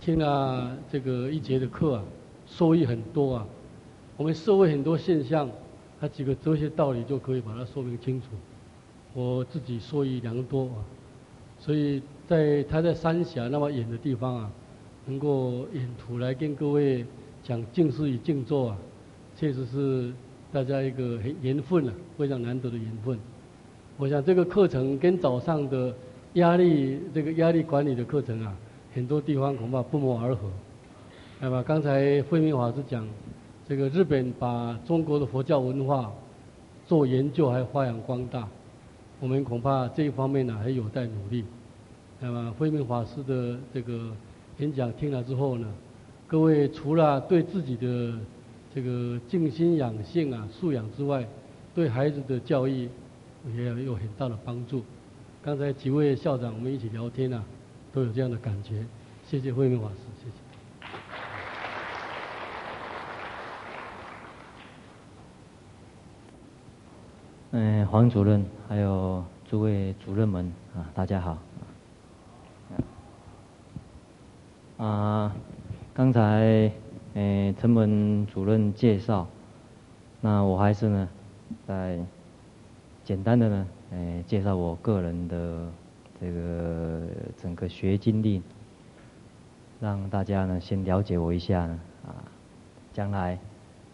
听了这个一节的课啊，受益很多啊。我们社会很多现象，他几个哲学道理就可以把它说明清楚。我自己受益良多啊，所以在他在三峡那么远的地方啊，能够沿途来跟各位讲静思与静坐啊，确实是大家一个很缘分啊，非常难得的缘分。我想这个课程跟早上的压力这个压力管理的课程啊。很多地方恐怕不谋而合，那么刚才慧明法师讲，这个日本把中国的佛教文化做研究还发扬光大，我们恐怕这一方面呢还有待努力。那么慧明法师的这个演讲听了之后呢，各位除了对自己的这个静心养性啊素养之外，对孩子的教育也有很大的帮助。刚才几位校长我们一起聊天啊。都有这样的感觉，谢谢慧明法师，谢谢。嗯，黄主任，还有诸位主任们啊，大家好。啊，刚才呃陈文主任介绍，那我还是呢，在简单的呢，呃，介绍我个人的。这个整个学经历，让大家呢先了解我一下呢啊，将来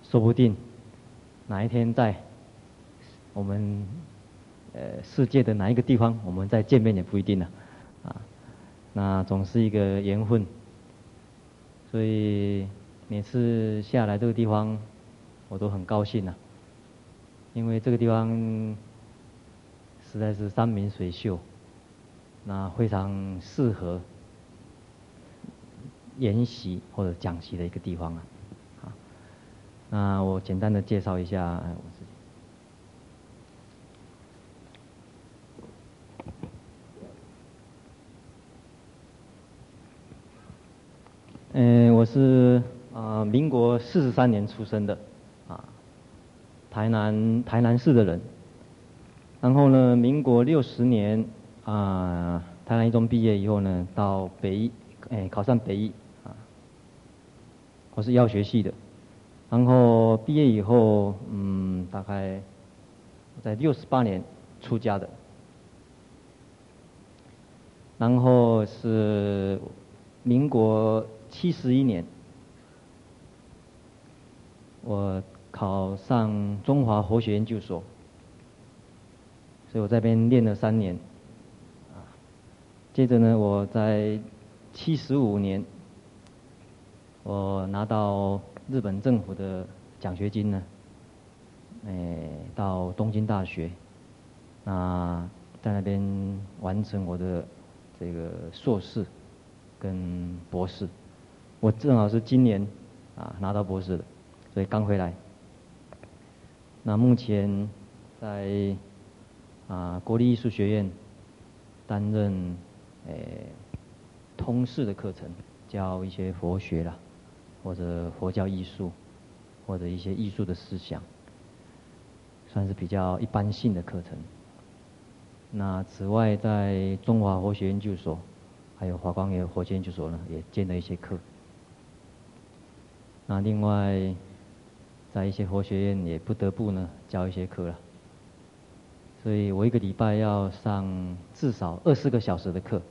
说不定哪一天在我们呃世界的哪一个地方，我们再见面也不一定呢啊。那总是一个缘分，所以每次下来这个地方，我都很高兴呐，因为这个地方实在是山明水秀。那非常适合研习或者讲习的一个地方啊，那我简单的介绍一下我自己。嗯，我是啊、民国四十三年出生的，啊，台南台南市的人。然后呢，民国六十年。啊，台南一中毕业以后呢，到北医，哎，考上北医啊。我是药学系的，然后毕业以后，嗯，大概在六十八年出家的，然后是民国七十一年，我考上中华佛学研究所，所以我在这边练了三年。接着呢，我在七十五年，我拿到日本政府的奖学金呢，哎，到东京大学，那在那边完成我的这个硕士跟博士，我正好是今年啊拿到博士的，所以刚回来。那目前在啊国立艺术学院担任。诶，通识的课程教一些佛学啦，或者佛教艺术，或者一些艺术的思想，算是比较一般性的课程。那此外，在中华佛学研究所，还有华光也佛学研究所呢，也兼了一些课。那另外，在一些佛学院也不得不呢教一些课了，所以我一个礼拜要上至少二十个小时的课。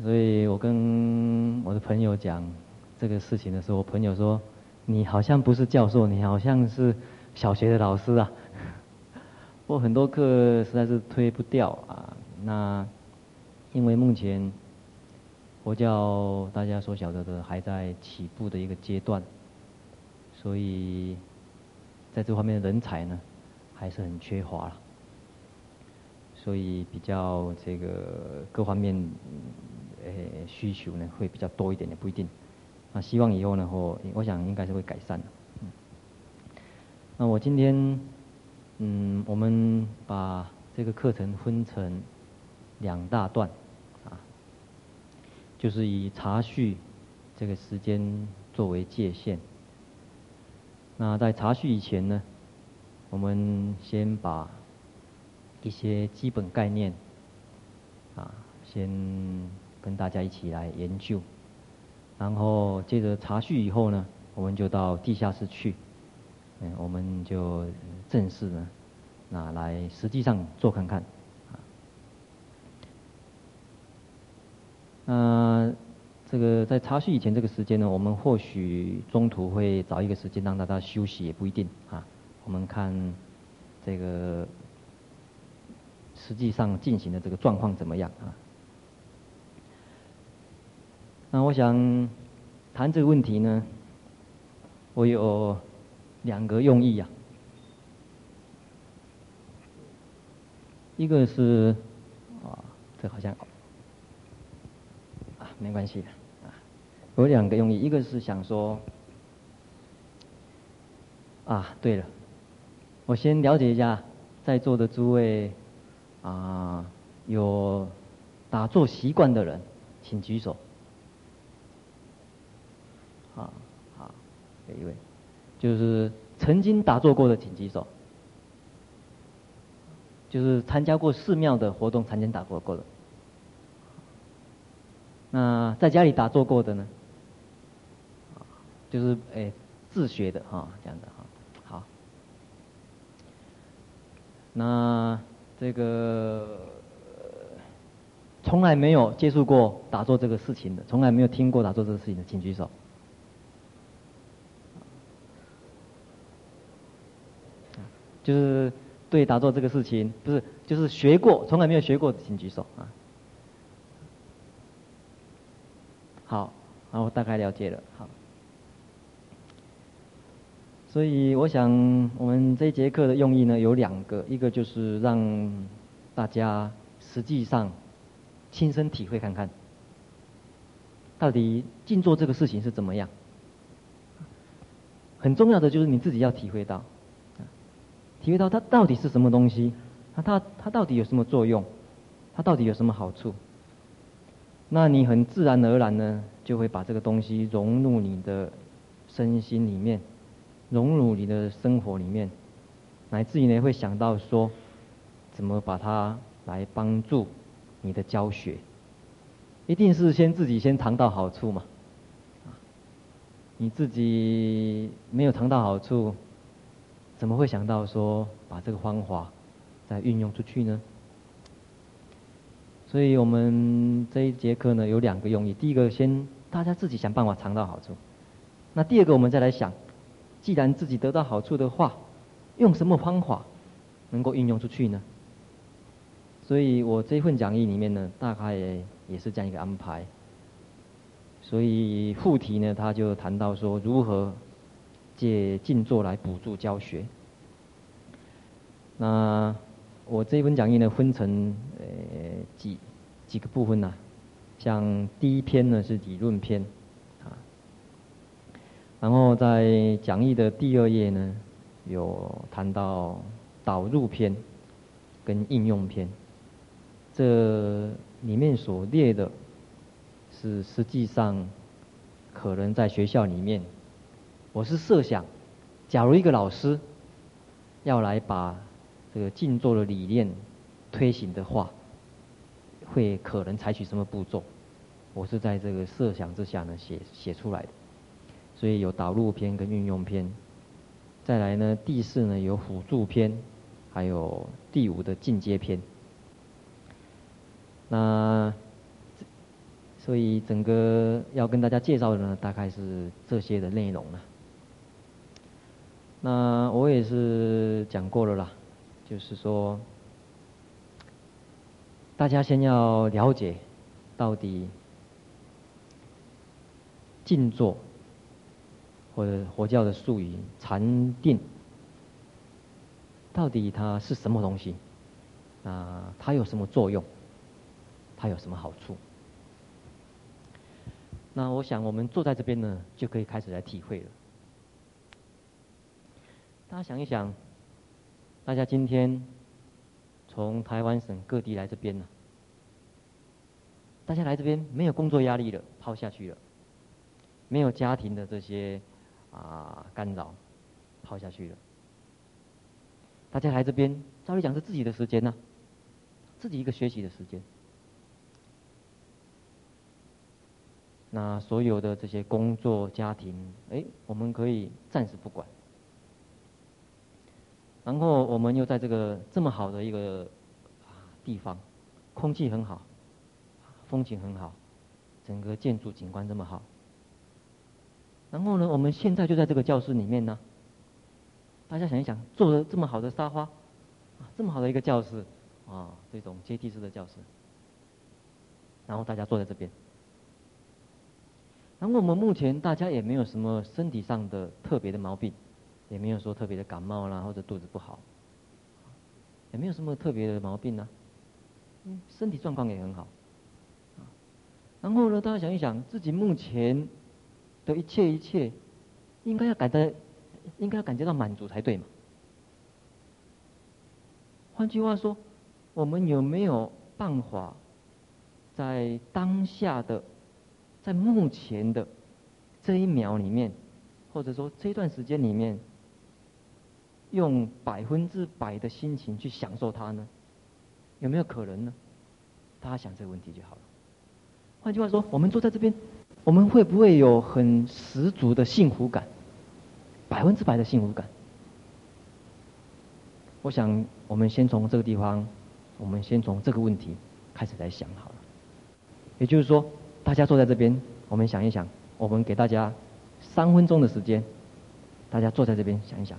所以我跟我的朋友讲这个事情的时候，我朋友说：“你好像不是教授，你好像是小学的老师啊。” 我很多课实在是推不掉啊。那因为目前佛教大家所晓得的还在起步的一个阶段，所以在这方面的人才呢还是很缺乏了。所以比较这个各方面。呃，需求呢会比较多一点，也不一定。那希望以后呢，我我想应该是会改善的。嗯。那我今天，嗯，我们把这个课程分成两大段，啊，就是以茶叙这个时间作为界限。那在茶叙以前呢，我们先把一些基本概念，啊，先。跟大家一起来研究。然后接着茶叙以后呢，我们就到地下室去，嗯，我们就正式呢，那来实际上做看看。那这个在茶叙以前这个时间呢，我们或许中途会找一个时间让大家休息，也不一定啊。我们看这个实际上进行的这个状况怎么样啊？那我想谈这个问题呢，我有两个用意呀、啊。一个是啊，这好像啊没关系的啊，有两个用意，一个是想说啊，对了，我先了解一下在座的诸位啊，有打坐习惯的人，请举手。啊，好，有一位，就是曾经打坐过的，请举手。就是参加过寺庙的活动，曾经打坐过的。那在家里打坐过的呢？就是哎，自学的哈，这样的哈。好，那这个从来没有接触过打坐这个事情的，从来没有听过打坐这个事情的，请举手。就是对打坐这个事情，不是就是学过，从来没有学过，请举手啊。好，好，我大概了解了。好，所以我想我们这节课的用意呢有两个，一个就是让大家实际上亲身体会看看，到底静坐这个事情是怎么样。很重要的就是你自己要体会到。体会到它到底是什么东西，它它它到底有什么作用，它到底有什么好处？那你很自然而然呢，就会把这个东西融入你的身心里面，融入你的生活里面，乃至于呢会想到说，怎么把它来帮助你的教学？一定是先自己先尝到好处嘛？你自己没有尝到好处。怎么会想到说把这个方法再运用出去呢？所以我们这一节课呢有两个用意：第一个，先大家自己想办法尝到好处；那第二个，我们再来想，既然自己得到好处的话，用什么方法能够运用出去呢？所以我这份讲义里面呢，大概也是这样一个安排。所以副题呢，他就谈到说如何。借静坐来补助教学。那我这一本讲义呢，分成呃几几个部分呢、啊？像第一篇呢是理论篇，啊，然后在讲义的第二页呢，有谈到导入篇跟应用篇。这里面所列的，是实际上可能在学校里面。我是设想，假如一个老师要来把这个静坐的理念推行的话，会可能采取什么步骤？我是在这个设想之下呢写写出来的。所以有导入篇跟运用篇，再来呢第四呢有辅助篇，还有第五的进阶篇。那所以整个要跟大家介绍的呢，大概是这些的内容了。那我也是讲过了啦，就是说，大家先要了解到底静坐或者佛教的术语禅定，到底它是什么东西？啊，它有什么作用？它有什么好处？那我想我们坐在这边呢，就可以开始来体会了。大家想一想，大家今天从台湾省各地来这边呢，大家来这边没有工作压力了，抛下去了；没有家庭的这些啊干扰，抛下去了。大家来这边，照理讲是自己的时间呢，自己一个学习的时间。那所有的这些工作、家庭，哎，我们可以暂时不管。然后我们又在这个这么好的一个地方，空气很好，风景很好，整个建筑景观这么好。然后呢，我们现在就在这个教室里面呢。大家想一想，坐了这么好的沙发，啊，这么好的一个教室，啊，这种阶梯式的教室。然后大家坐在这边。然后我们目前大家也没有什么身体上的特别的毛病，也没有说特别的感冒啦，或者肚子不好，也没有什么特别的毛病呢、啊。嗯，身体状况也很好。然后呢，大家想一想，自己目前的一切一切，应该要感到，应该要感觉到满足才对嘛。换句话说，我们有没有办法，在当下的？在目前的这一秒里面，或者说这段时间里面，用百分之百的心情去享受它呢？有没有可能呢？大家想这个问题就好了。换句话说，我们坐在这边，我们会不会有很十足的幸福感？百分之百的幸福感？我想，我们先从这个地方，我们先从这个问题开始来想好了。也就是说。大家坐在这边，我们想一想，我们给大家三分钟的时间，大家坐在这边想一想，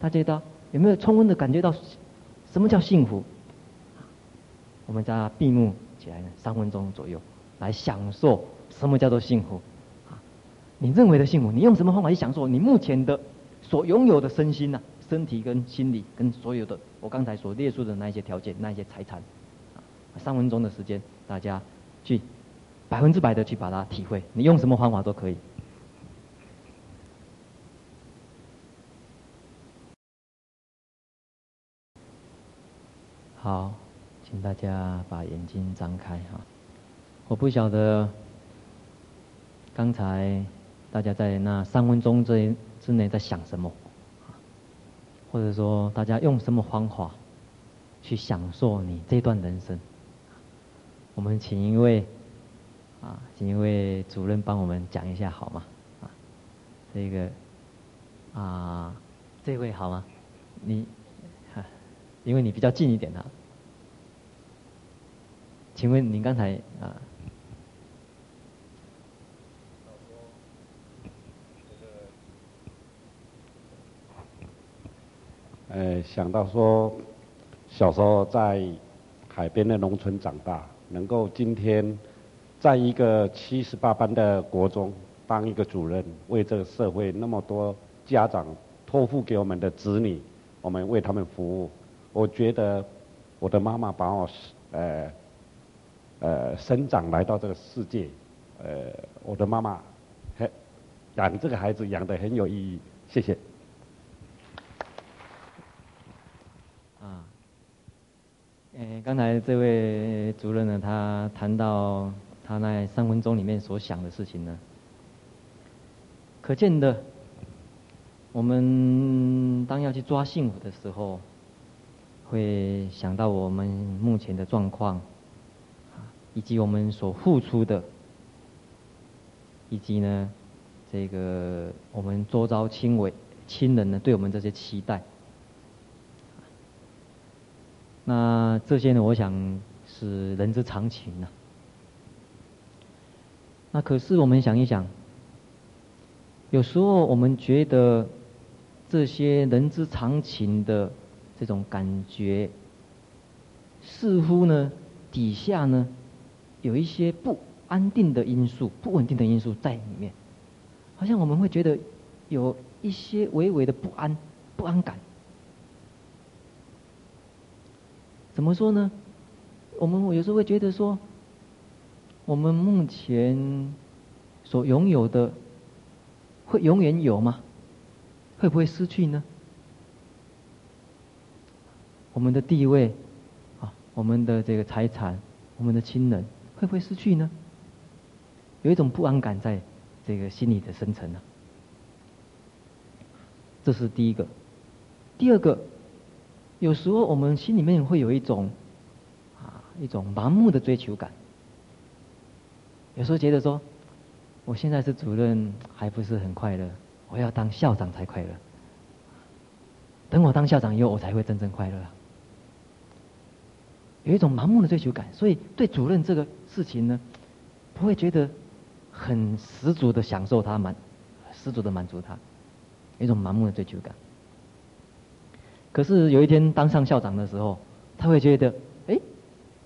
大家知道有没有充分的感觉到什么叫幸福？我们再闭目起来，三分钟左右来享受什么叫做幸福？啊，你认为的幸福，你用什么方法去享受你目前的所拥有的身心呐、身体跟心理跟所有的我刚才所列出的那一些条件、那一些财产，三分钟的时间，大家去。百分之百的去把它体会，你用什么方法都可以。好，请大家把眼睛张开哈。我不晓得刚才大家在那三分钟之之内在想什么，或者说大家用什么方法去享受你这段人生。我们请一位。啊，请一位主任帮我们讲一下好吗？啊，这个啊，这位好吗？你，因为你比较近一点啊。请问您刚才啊？呃，想到说，小时候在海边的农村长大，能够今天。在一个七十八班的国中当一个主任，为这个社会那么多家长托付给我们的子女，我们为他们服务。我觉得我的妈妈把我呃呃生长来到这个世界，呃，我的妈妈很养这个孩子养得很有意义。谢谢。啊，呃，刚才这位主任呢，他谈到。他那三分钟里面所想的事情呢，可见的，我们当要去抓幸福的时候，会想到我们目前的状况，以及我们所付出的，以及呢，这个我们周遭亲为亲人呢对我们这些期待，那这些呢，我想是人之常情啊。那可是我们想一想，有时候我们觉得这些人之常情的这种感觉，似乎呢底下呢有一些不安定的因素、不稳定的因素在里面，好像我们会觉得有一些微微的不安、不安感。怎么说呢？我们有时候会觉得说。我们目前所拥有的，会永远有吗？会不会失去呢？我们的地位，啊，我们的这个财产，我们的亲人，会不会失去呢？有一种不安感在这个心里的深层呢。这是第一个。第二个，有时候我们心里面会有一种，啊，一种盲目的追求感。有时候觉得说，我现在是主任，还不是很快乐，我要当校长才快乐。等我当校长以后，我才会真正快乐。有一种盲目的追求感，所以对主任这个事情呢，不会觉得很十足的享受他满，十足的满足他，有一种盲目的追求感。可是有一天当上校长的时候，他会觉得，哎，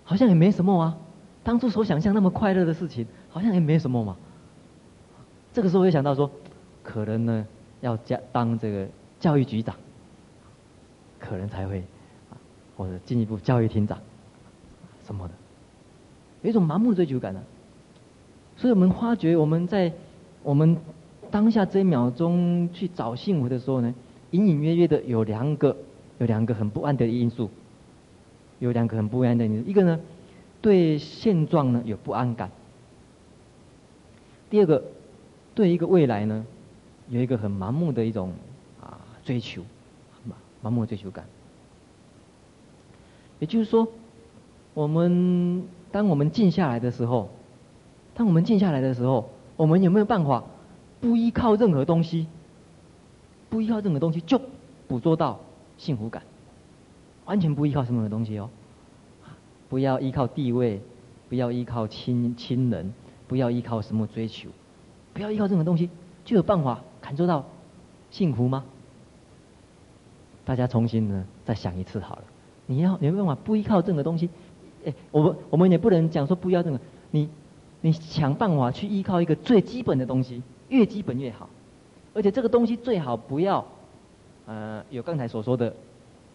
好像也没什么啊。当初所想象那么快乐的事情，好像也没什么嘛。这个时候我就想到说，可能呢要加当这个教育局长，可能才会，或者进一步教育厅长，什么的，有一种盲目追求感呢、所以我们发觉我们在我们当下这一秒钟去找幸福的时候呢，隐隐约约的有两个。有两个很不安的因素，有两个很不安的因素。一个呢，对现状呢有不安感；第二个，对一个未来呢，有一个很盲目的一种啊追求，盲目的追求感。也就是说，我们当我们静下来的时候，当我们静下来的时候，我们有没有办法不依靠任何东西，不依靠任何东西就捕捉到？幸福感，完全不依靠什么的东西哦，不要依靠地位，不要依靠亲亲人，不要依靠什么追求，不要依靠任何东西，就有办法感受到幸福吗？大家重新呢再想一次好了。你要你有办法不依靠任何东西？我们我们也不能讲说不要这个，你你想办法去依靠一个最基本的东西，越基本越好，而且这个东西最好不要。呃，有刚才所说的，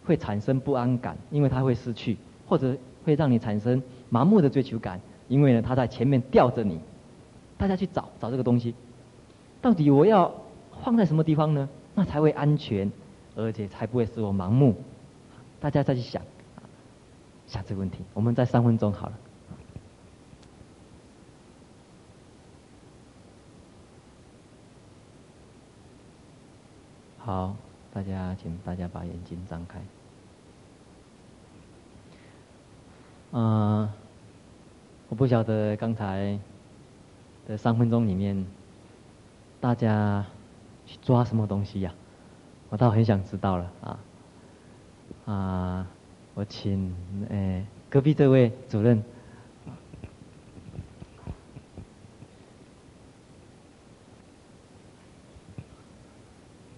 会产生不安感，因为它会失去，或者会让你产生盲目的追求感，因为呢，它在前面吊着你。大家去找找这个东西，到底我要放在什么地方呢？那才会安全，而且才不会使我盲目。大家再去想，下次问题。我们再三分钟好了。好。大家，请大家把眼睛张开。嗯，我不晓得刚才的三分钟里面，大家去抓什么东西呀？我倒很想知道了啊！啊，我请诶隔壁这位主任。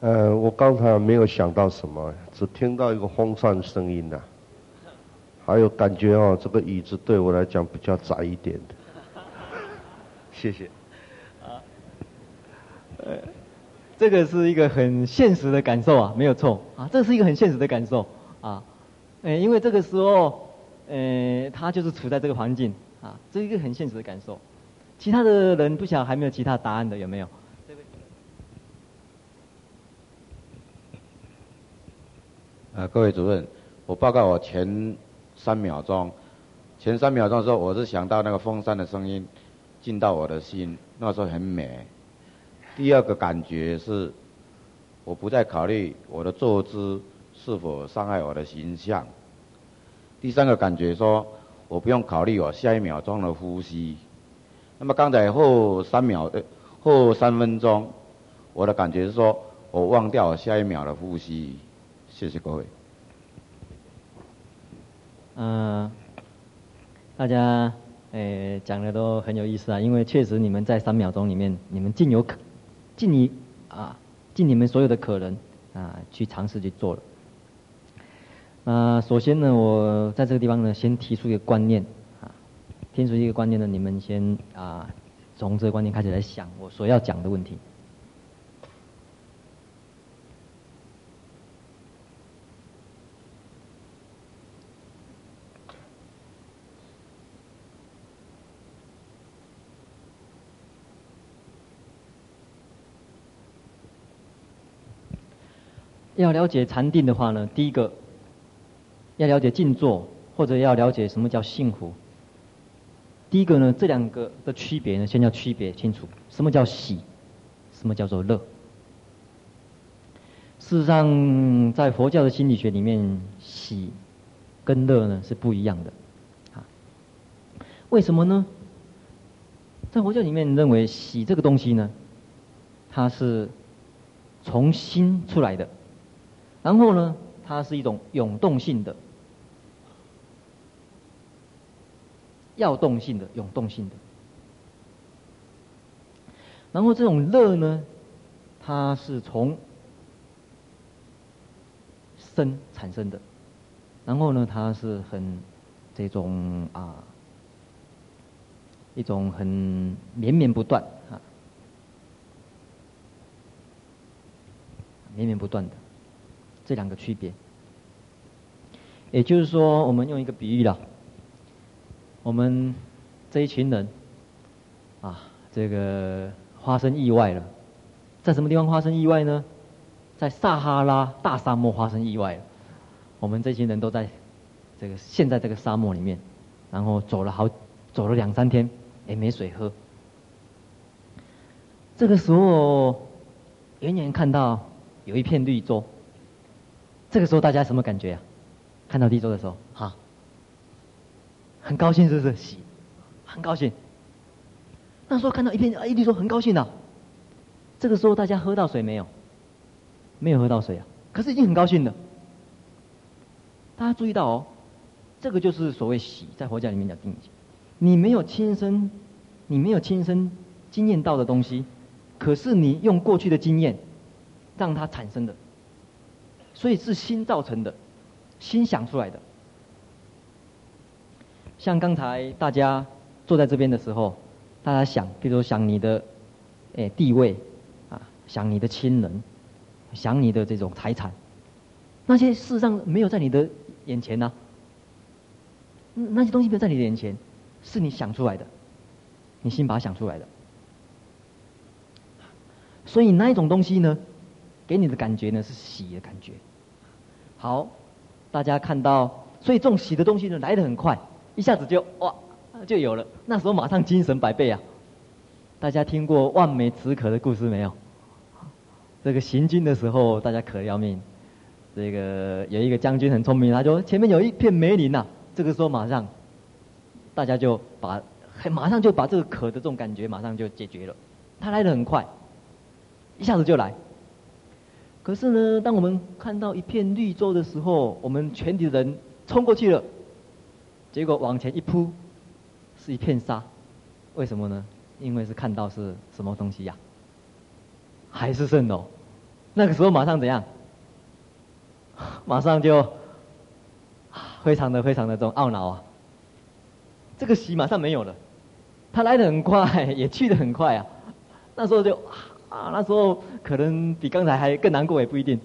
呃，我刚才没有想到什么，只听到一个风扇声音呐、啊，还有感觉哦，这个椅子对我来讲比较窄一点的。谢谢。啊，呃，这个是一个很现实的感受啊，没有错啊，这是一个很现实的感受啊，呃，因为这个时候，呃，他就是处在这个环境啊，这一个很现实的感受。其他的人不晓得还没有其他答案的有没有？呃，各位主任，我报告我前三秒钟，前三秒钟的时候，我是想到那个风扇的声音进到我的心，那时候很美。第二个感觉是，我不再考虑我的坐姿是否伤害我的形象。第三个感觉说，我不用考虑我下一秒钟的呼吸。那么刚才后三秒的后三分钟，我的感觉是说我忘掉我下一秒的呼吸。谢谢各位。嗯、大家诶讲的都很有意思啊，因为确实你们在三秒钟里面，你们尽有可尽你啊尽你们所有的可能啊去尝试去做了。啊、首先呢，我在这个地方呢，先提出一个观念啊，提出一个观念呢，你们先啊从这个观念开始来想我所要讲的问题。要了解禅定的话呢，第一个要了解静坐，或者要了解什么叫幸福。第一个呢，这两个的区别呢，先要区别清楚，什么叫喜，什么叫做乐。事实上，在佛教的心理学里面，喜跟乐呢是不一样的。啊，为什么呢？在佛教里面认为喜这个东西呢，它是从心出来的，然后呢，它是一种涌动性的、要动性的、涌动性的。然后这种乐呢，它是从生产生的，然后呢，它是很这种啊。一种很绵绵不断啊，绵绵不断的这两个区别，也就是说，我们用一个比喻了，我们这一群人啊，这个发生意外了，在什么地方发生意外呢？在撒哈拉大沙漠发生意外了，我们这群人都在这个现在这个沙漠里面，然后走了好走了两三天。也没水喝。这个时候，远远看到有一片绿洲。这个时候大家什么感觉啊？看到绿洲的时候，很高兴是不是？喜，很高兴。那时候看到一片，一绿洲很高兴的。这个时候大家喝到水没有？没有喝到水啊，可是已经很高兴了。大家注意到哦，这个就是所谓喜，在佛教里面叫定义。你没有亲身，你没有亲身经验到的东西，可是你用过去的经验，让它产生的，所以是心造成的，心想出来的。像刚才大家坐在这边的时候，大家想，比如说想你的，诶地位，啊，想你的亲人，想你的这种财产，那些事实上没有在你的眼前呢、啊，那些东西没有在你的眼前。是你想出来的，你心把它想出来的，所以那一种东西呢，给你的感觉呢是喜的感觉。好，大家看到，所以这种喜的东西呢来的很快，一下子就哇就有了，那时候马上精神百倍啊！大家听过望梅止渴的故事没有？这个行军的时候，大家渴得要命，这个有一个将军很聪明，他说前面有一片梅林呐、啊，这个时候马上。大家就把，马上就把这个渴的这种感觉马上就解决了，他来的很快，一下子就来。可是呢，当我们看到一片绿洲的时候，我们全体人冲过去了，结果往前一扑，是一片沙，为什么呢？因为是看到是什么东西呀？海市蜃楼。那个时候马上怎样？马上就，非常的非常的这种懊恼啊。这个喜马上没有了，他来的很快，也去的很快啊。那时候就啊，那时候可能比刚才还更难过也不一定。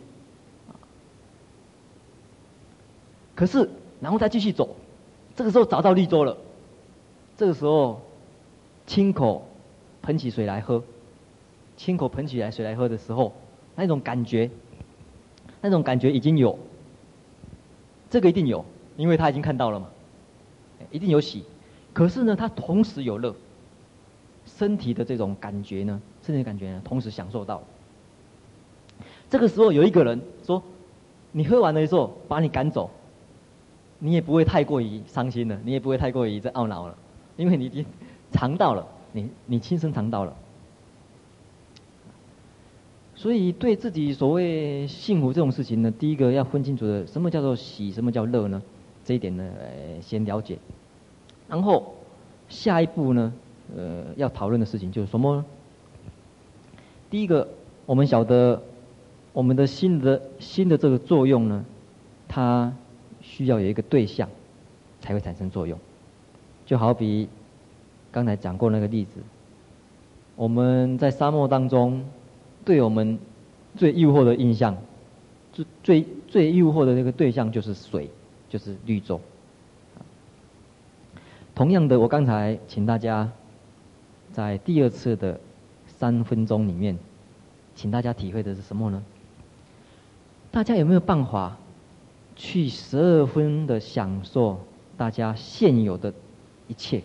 可是，然后再继续走，这个时候找到绿洲了。这个时候，亲口捧起水来喝，亲口捧起来水来喝的时候，那种感觉，那种感觉已经有。这个一定有，因为他已经看到了嘛，一定有喜。可是呢，他同时有乐，身体的这种感觉呢，身体的感觉呢，同时享受到。这个时候有一个人说：“你喝完了之后，把你赶走，你也不会太过于伤心了，你也不会太过于这懊恼了，因为你已经尝到了，你你亲身尝到了。所以对自己所谓幸福这种事情呢，第一个要分清楚的，什么叫做喜，什么叫乐呢？这一点呢，呃，先了解。”然后下一步呢，呃，要讨论的事情就是什么？第一个，我们晓得我们的心的心的这个作用呢，它需要有一个对象才会产生作用。就好比刚才讲过那个例子，我们在沙漠当中，对我们最诱惑的印象，最最最诱惑的那个对象就是水，就是绿洲。同样的，我刚才请大家在第二次的三分钟里面，请大家体会的是什么呢？大家有没有办法去十二分的享受大家现有的一切？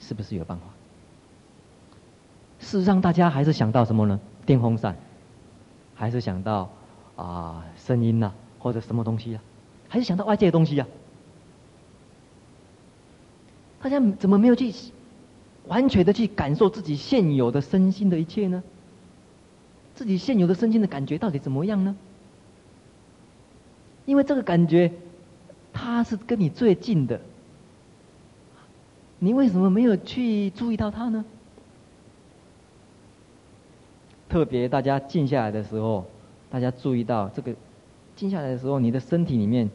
是不是有办法？事实上，大家还是想到什么呢？电风扇，还是想到啊声音呐、或者什么东西啊？还是想到外界的东西啊？大家怎么没有去完全的去感受自己现有的身心的一切呢？自己现有的身心的感觉到底怎么样呢？因为这个感觉，它是跟你最近的，你为什么没有去注意到它呢？特别大家静下来的时候，大家注意到这个，静下来的时候，你的身体里面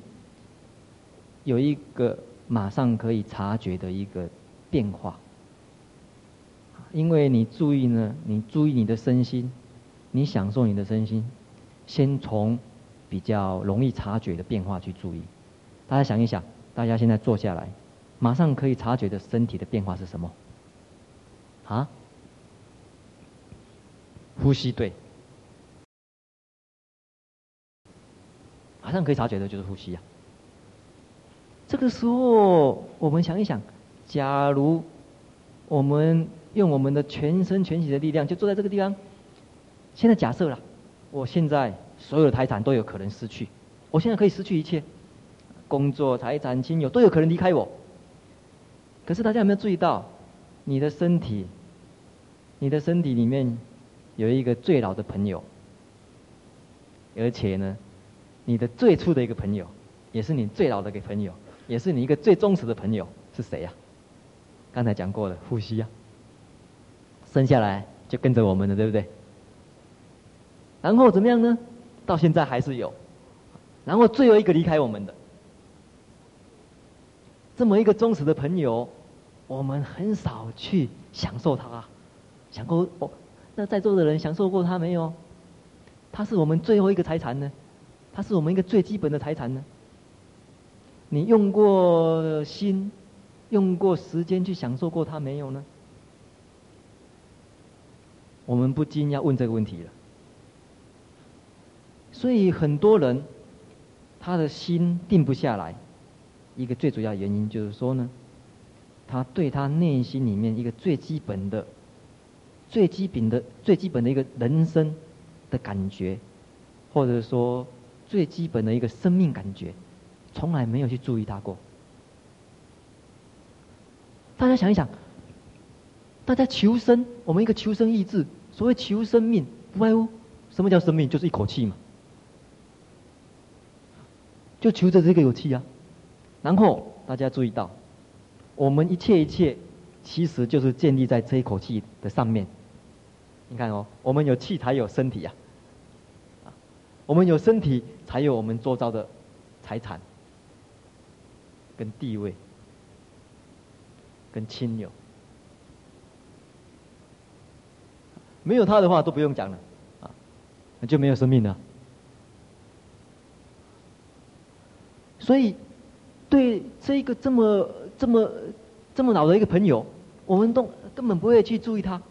有一个马上可以察觉的一个变化，因为你注意呢，你注意你的身心，你享受你的身心，先从比较容易察觉的变化去注意。大家想一想，大家现在坐下来，马上可以察觉的身体的变化是什么？啊？呼吸对，马上可以察觉的就是呼吸啊。这个时候，我们想一想，假如我们用我们的全身全体的力量，就坐在这个地方。现在假设了，我现在所有的财产都有可能失去，我现在可以失去一切，工作、财产、亲友都有可能离开我。可是大家有没有注意到，你的身体，你的身体里面有一个最老的朋友，而且呢，你的最初的一个朋友，也是你最老的一个朋友，也是你一个最忠实的朋友，是谁呀？刚才讲过了，呼吸呀，生下来就跟着我们了，对不对？然后怎么样呢？到现在还是有，然后最后一个离开我们的，这么一个忠实的朋友，我们很少去享受他，享受哦。那在座的人享受过他没有？他是我们最后一个财产呢，他是我们一个最基本的财产呢。你用过心，用过时间去享受过他没有呢？我们不禁要问这个问题了。所以很多人，他的心定不下来，一个最主要原因就是说呢，他对他内心里面一个最基本的、最基本的、最基本的一个人生的感觉，或者说最基本的一个生命感觉，从来没有去注意他过。大家想一想，大家求生，我们一个求生意志，所谓求生命，不外乎什么叫生命？就是一口气嘛。就求着这个有气啊，然后大家注意到，我们一切一切，其实就是建立在这一口气的上面。你看哦，我们有气才有身体啊，啊，我们有身体才有我们周遭的财产、跟地位、跟亲友，没有他的话都不用讲了，啊，那就没有生命了。所以，对这一个这么这么这么老的一个朋友，我们都根本不会去注意他，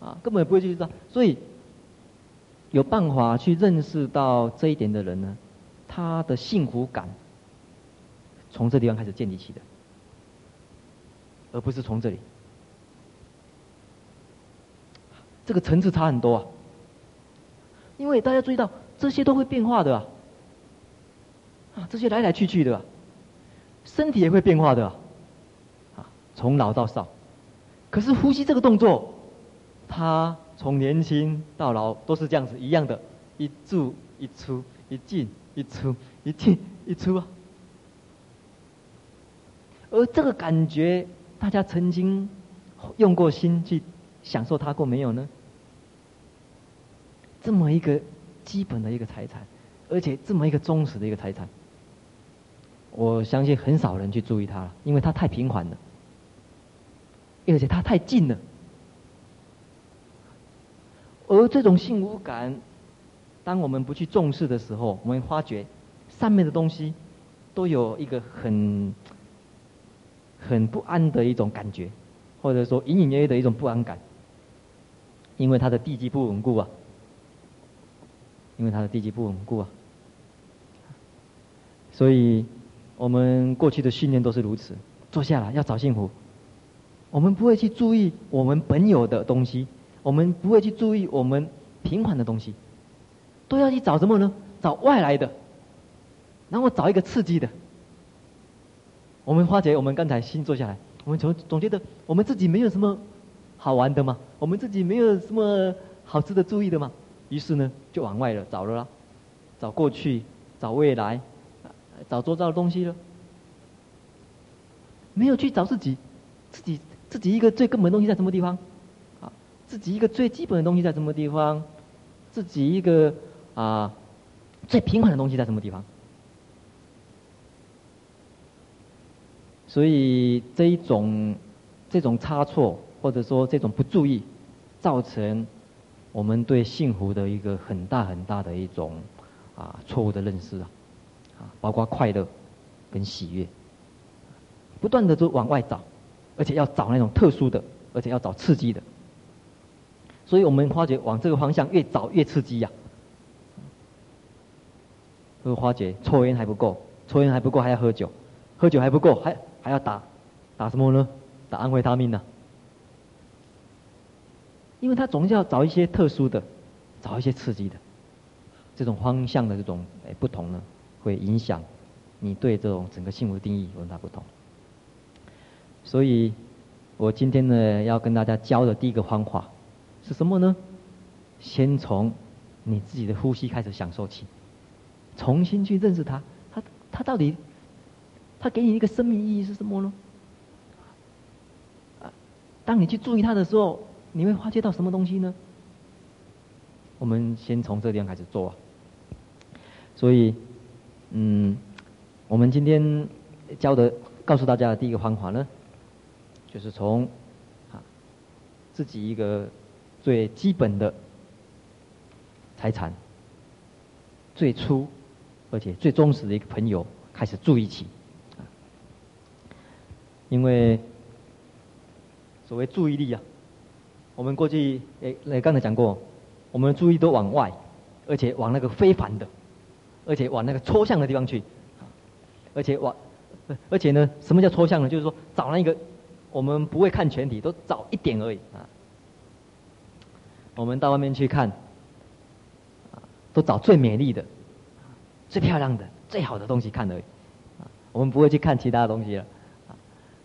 啊，根本不会去注意他。所以，有办法去认识到这一点的人呢，他的幸福感从这地方开始建立起的，而不是从这里。这个层次差很多啊，因为大家注意到这些都会变化的啊。啊，这些来来去去的，啊，身体也会变化的，啊，从老到少。可是呼吸这个动作，它从年轻到老都是这样子一样的，一进一出，一进一出，一进一出啊。而这个感觉，大家曾经用过心去享受它过没有呢？这么一个基本的一个财产，而且这么一个忠实的一个财产。我相信很少人去注意它了，因为它太平缓了，而且它太近了。而这种幸福感，当我们不去重视的时候，我们发觉上面的东西都有一个很很不安的一种感觉，或者说隐隐约约的一种不安感，因为它的地基不稳固啊，因为它的地基不稳固啊，所以。我们过去的训练都是如此，坐下来要找幸福，我们不会去注意我们本有的东西，我们不会去注意我们平缓的东西，都要去找什么呢？找外来的，然后找一个刺激的。我们发觉，我们刚才心坐下来，我们总总觉得我们自己没有什么好玩的嘛，我们自己没有什么好值得注意的嘛，于是呢，就往外了。找了啦，找过去，找未来，找周遭的东西了，没有去找自己，自己自己一个最根本的东西在什么地方？啊，自己一个最基本的东西在什么地方？自己一个啊最平凡的东西在什么地方？所以这一种这种差错，或者说这种不注意，造成我们对幸福的一个很大很大的一种啊错误的认识啊，啊，包括快乐跟喜悦，不断的就往外找，而且要找那种特殊的，而且要找刺激的。所以我们发觉往这个方向越找越刺激呀、啊。会发觉抽烟还不够，抽烟还不够还要喝酒，喝酒还不够还。还要打，打什么呢？打安慰他命呢？因为他总是要找一些特殊的，找一些刺激的，这种方向的这种诶不同呢，会影响你对这种整个幸福的定义有很大不同。所以，我今天呢要跟大家教的第一个方法是什么呢？先从你自己的呼吸开始享受起，重新去认识它，它它到底。它给你一个生命意义是什么呢？当你去注意它的时候，你会发觉到什么东西呢？我们先从这个地方开始做。所以，嗯，我们今天教的、告诉大家的第一个方法呢，就是从啊自己一个最基本的财产、最初而且最忠实的一个朋友开始注意起。因为所谓注意力啊，我们过去诶，诶刚才讲过，我们的注意都往外，而且往那个非凡的，而且往那个抽象的地方去，而且往，而且呢，什么叫抽象呢？就是说找那个我们不会看全体，都找一点而已啊。我们到外面去看，都找最美丽的、最漂亮的、最好的东西看而已，我们不会去看其他的东西了。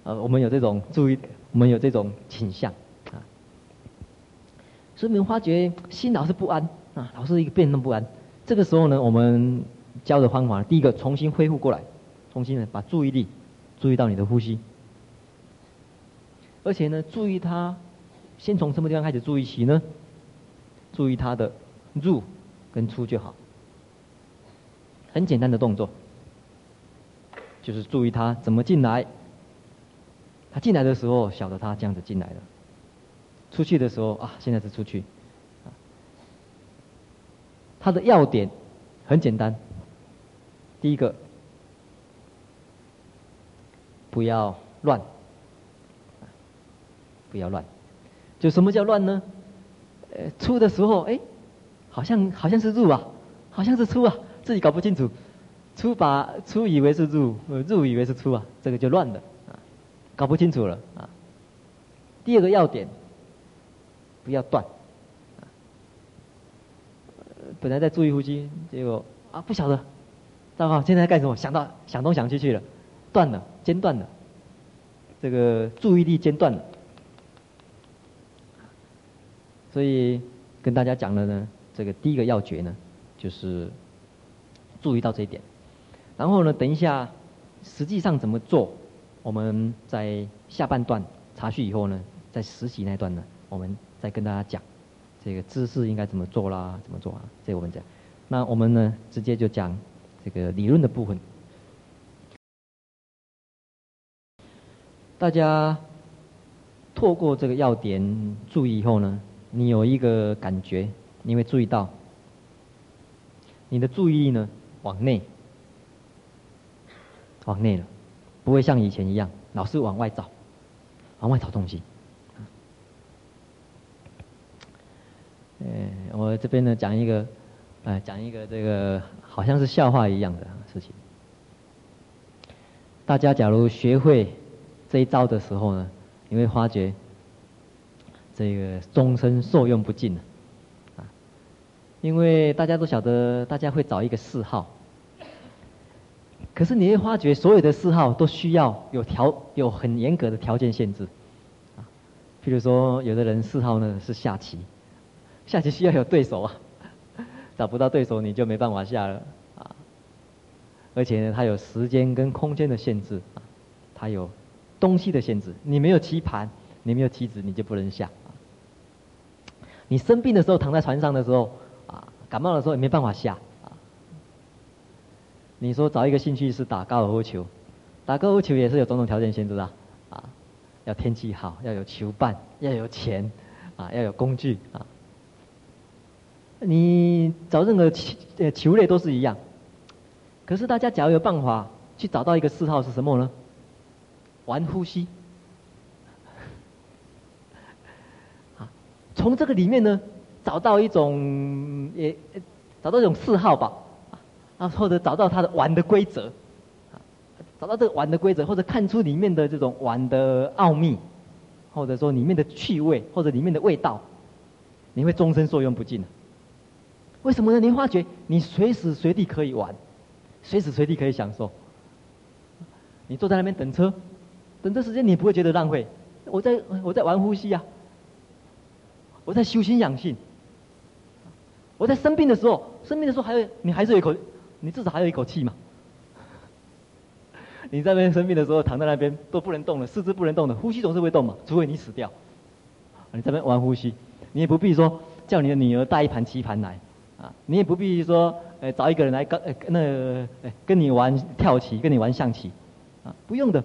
呃，我们有这种注意，我们有这种倾向啊，所以我们发觉心老是不安啊，老是一个变动不安。这个时候呢，我们教的方法，第一个重新恢复过来，重新呢把注意力注意到你的呼吸，而且呢，注意它，先从什么地方开始注意起呢？注意它的入跟出就好，很简单的动作，就是注意它怎么进来。他进来的时候，晓得他这样子进来了；出去的时候啊，现在是出去。它的要点很简单，第一个，不要乱，不要乱。就什么叫乱呢？呃，出的时候，哎，好像好像是入啊，好像是出啊，自己搞不清楚。出把出以为是入，入以为是出啊，这个就乱了。搞不清楚了啊！第二个要点，不要断。本来在注意呼吸，结果啊不晓得，糟糕，现在在干什么？想到想东想西去了，断了，间断了。这个注意力间断了。所以跟大家讲了呢，这个第一个要诀呢，就是注意到这一点。然后呢，等一下实际上怎么做？我们在下半段茶叙以后呢，在实习那段呢，我们再跟大家讲这个姿势应该怎么做啦，怎么做啊？这我们讲。那我们呢，直接就讲这个理论的部分。大家透过这个要点注意以后呢，你有一个感觉，你会注意到你的注意力呢往内，往内了。不会像以前一样，老是往外找，往外找东西。哎，我这边呢讲一个，哎，讲一个这个好像是笑话一样的事情。大家假如学会这一招的时候呢，你会发觉这个终身受用不尽啊，因为大家都晓得，大家会找一个嗜好。可是你会发觉，所有的嗜好都需要有条有很严格的条件限制，啊，譬如说，有的人嗜好呢是下棋，下棋需要有对手啊，找不到对手你就没办法下了啊，而且呢，它有时间跟空间的限制啊，它有东西的限制，你没有棋盘，你没有棋子，你就不能下啊。你生病的时候躺在床上的时候啊，感冒的时候也没办法下啊。你说找一个兴趣是打高尔夫球，打高尔夫球也是有种种条件限制的，啊，要天气好，要有球伴，要有钱，啊，要有工具啊。你找任何球呃球类都是一样，可是大家假如有办法去找到一个嗜好是什么呢？玩呼吸，啊，从这个里面呢找到一种也找到一种嗜好吧。啊，或者找到他的玩的规则，找到这个玩的规则，或者看出里面的这种玩的奥秘，或者说里面的趣味，或者里面的味道，你会终身受用不尽的。为什么呢？你发觉你随时随地可以玩，随时随地可以享受。你坐在那边等车，等这时间你不会觉得浪费。我在我在玩呼吸啊，我在修心养性。我在生病的时候，生病的时候还有你还是有一口。你至少还有一口气嘛？你在那边生病的时候，躺在那边都不能动了，四肢不能动的，呼吸总是会动嘛，除非你死掉。你在那边玩呼吸，你也不必说叫你的女儿带一盘棋盘来，啊，你也不必说，呃，找一个人来跟，呃，那个，呃，跟你玩跳棋，跟你玩象棋，啊，不用的，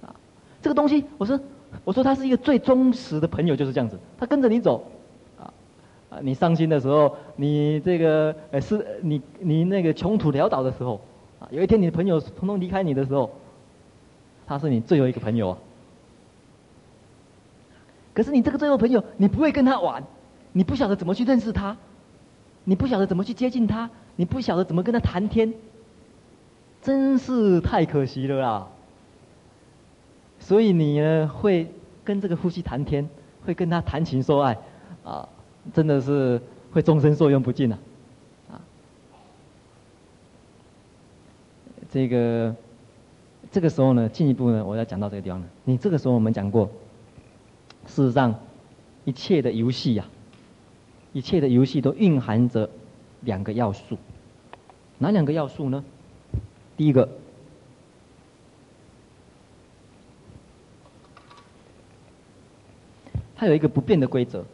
啊，这个东西，我说，我说他是一个最忠实的朋友，就是这样子，他跟着你走。啊，你伤心的时候，你这个呃是，你你那个穷途潦倒的时候，啊，有一天你的朋友统统离开你的时候，他是你最后一个朋友啊。可是你这个最后朋友，你不会跟他玩，你不晓得怎么去认识他，你不晓得怎么去接近他，你不晓得怎么跟他谈天，真是太可惜了啦。所以你呢，会跟这个呼吸谈天，会跟他谈情说爱，啊。真的是会终身受用不尽呐，啊，这个这个时候呢，进一步呢，我要讲到这个地方了。你这个时候我们讲过，事实上，一切的游戏呀，一切的游戏都蕴含着两个要素，哪两个要素呢？第一个，它有一个不变的规则。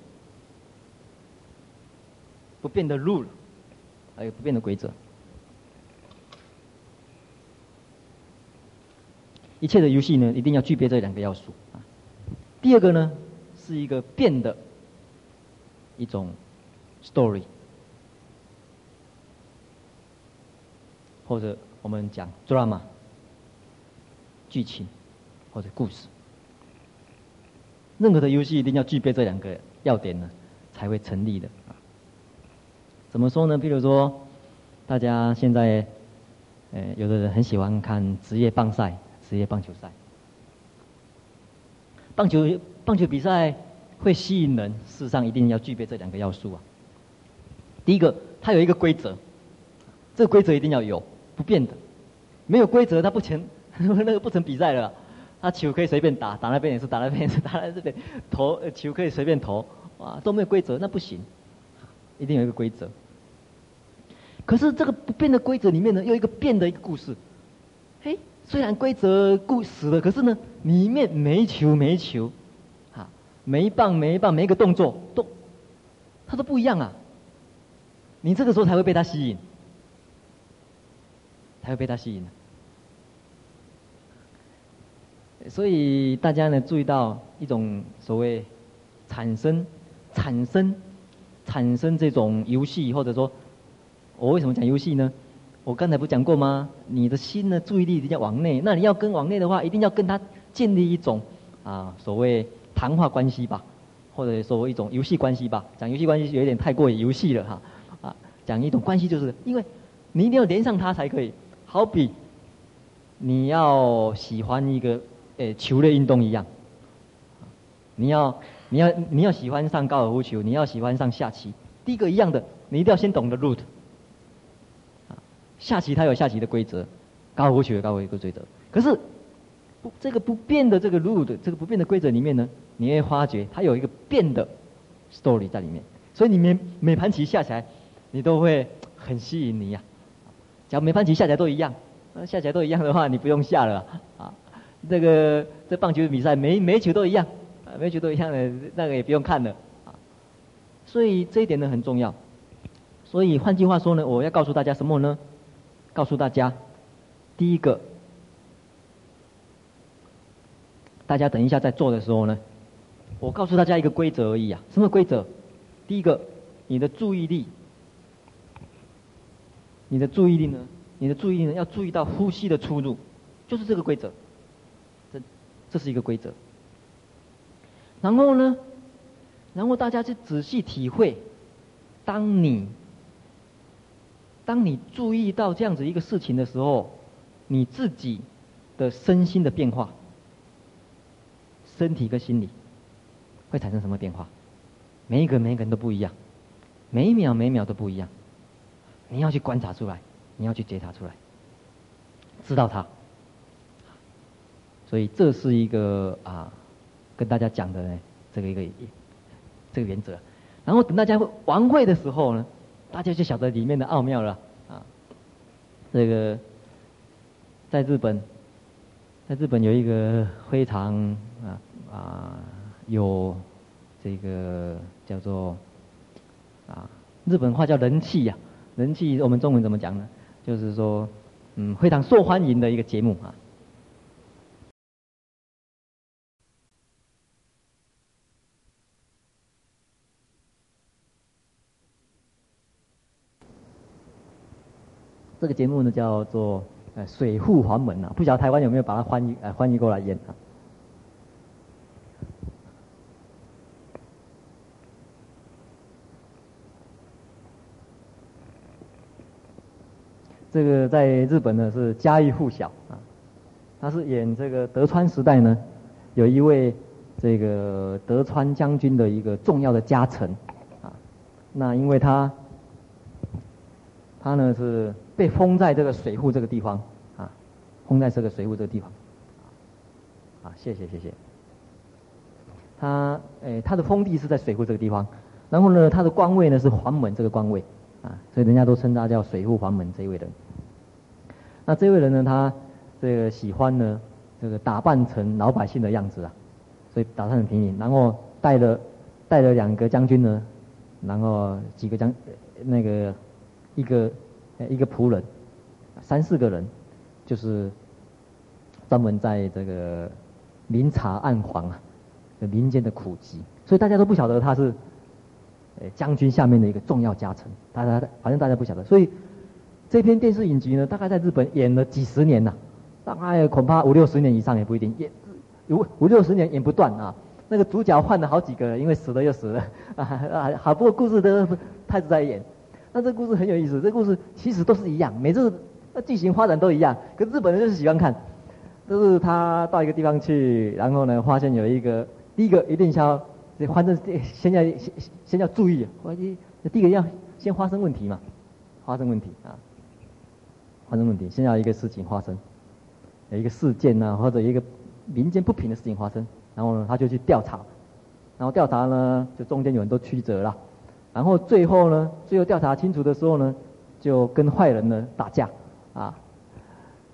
不变的 rule，还有不变的规则。一切的游戏呢，一定要具备这两个要素啊。第二个呢，是一个变的一种 story，或者我们讲 drama 剧情或者故事。任何的游戏一定要具备这两个要点呢，才会成立的。怎么说呢？比如说，大家现在，呃，有的人很喜欢看职业棒赛、职业棒球赛。棒球棒球比赛会吸引人，事实上一定要具备这两个要素啊。第一个，它有一个规则，这个规则一定要有，不变的。没有规则，它不成，那个不成比赛了。他球可以随便打，打那边也是，打那边也是，打在这边投球可以随便投，啊，都没有规则，那不行。一定有一个规则，可是这个不变的规则里面呢，又一个变的一个故事。嘿，虽然规则故死了，可是呢，里面每一球每一球，啊，每一棒每一棒每一个动作都，它都不一样啊。你这个时候才会被他吸引，才会被他吸引。所以大家呢，注意到一种所谓产生产生。产生这种游戏，或者说，我为什么讲游戏呢？我刚才不讲过吗？你的心呢，注意力一定要往内。那你要跟往内的话，一定要跟他建立一种啊，所谓谈话关系吧，或者说一种游戏关系吧。讲游戏关系有点太过于游戏了哈。讲一种关系就是，因为你一定要连上它才可以。好比你要喜欢一个诶球类运动一样，你要。你要你要喜欢上高尔夫球，你要喜欢上下棋，第一个一样的，你一定要先懂得 root。下棋它有下棋的规则，高尔夫球有高过去的规则。可是不这个不变的这个 root，这个不变的规则里面呢，你会发觉它有一个变的 story 在里面。所以你每每盘棋下起来，你都会很吸引你呀、啊。假如每盘棋下起来都一样，那下起来都一样的话，你不用下了啊。这个这棒球比赛每每球都一样，啊每球都一样的，那个也不用看了啊。所以这一点呢很重要。所以换句话说呢，我要告诉大家什么呢？告诉大家，第一个，大家等一下在做的时候呢，我告诉大家一个规则而已啊。什么规则？第一个，你的注意力，你的注意力呢？你的注意力呢？要注意到呼吸的出入，就是这个规则。这，这是一个规则。然后呢，然后大家去仔细体会，当你。当你注意到这样子一个事情的时候，你自己的身心的变化，身体跟心理会产生什么变化？每一个每一个人都不一样，每一秒每一秒都不一样。你要去观察出来，你要去觉察出来，知道它。所以这是一个啊，跟大家讲的呢，这个一个这个原则。然后等大家玩会的时候呢，大家就晓得里面的奥妙了啊！这个在日本，在日本有一个非常啊啊有这个叫做啊日本话叫人气呀，人气我们中文怎么讲呢？就是说嗯非常受欢迎的一个节目啊。这个节目呢叫做呃《水户环门》啊，不晓得台湾有没有把它翻译呃翻译过来演啊？这个在日本呢是家喻户晓啊，他是演这个德川时代呢，有一位这个德川将军的一个重要的家臣啊，那因为他他呢是。被封在这个水户这个地方，啊，封在这个水户这个地方，啊，谢谢谢谢。他，诶，他的封地是在水户这个地方，然后呢，他的官位呢是黄门这个官位，啊，所以人家都称他叫水户黄门这一位人。那这位人呢，他这个喜欢呢，这个打扮成老百姓的样子啊，所以打扮很平民，然后带了带了两个将军呢，然后几个将那个一个。一个仆人，三四个人，就是专门在这个明察暗访啊，民间的苦疾，所以大家都不晓得他是，呃，将军下面的一个重要家臣，大家反正大家不晓得，所以这篇电视影集呢，大概在日本演了几十年呐，大概恐怕五六十年以上也不一定，演五五六十年演不断啊。那个主角换了好几个，因为死了又死了 啊啊，好不过故事都太子在演。那这故事很有意思，这故事其实都是一样，每次那剧情发展都一样。可日本人就是喜欢看，就是他到一个地方去，然后呢，发现有一个第一个一定要，反正先要先先要注意，第一个要先发生问题嘛，发生问题啊，发生问题，先要一个事情发生，有一个事件呢，或者一个民间不平的事情发生，然后呢，他就去调查，然后调查呢，就中间有很多曲折了。然后最后呢，最后调查清楚的时候呢，就跟坏人呢打架，啊，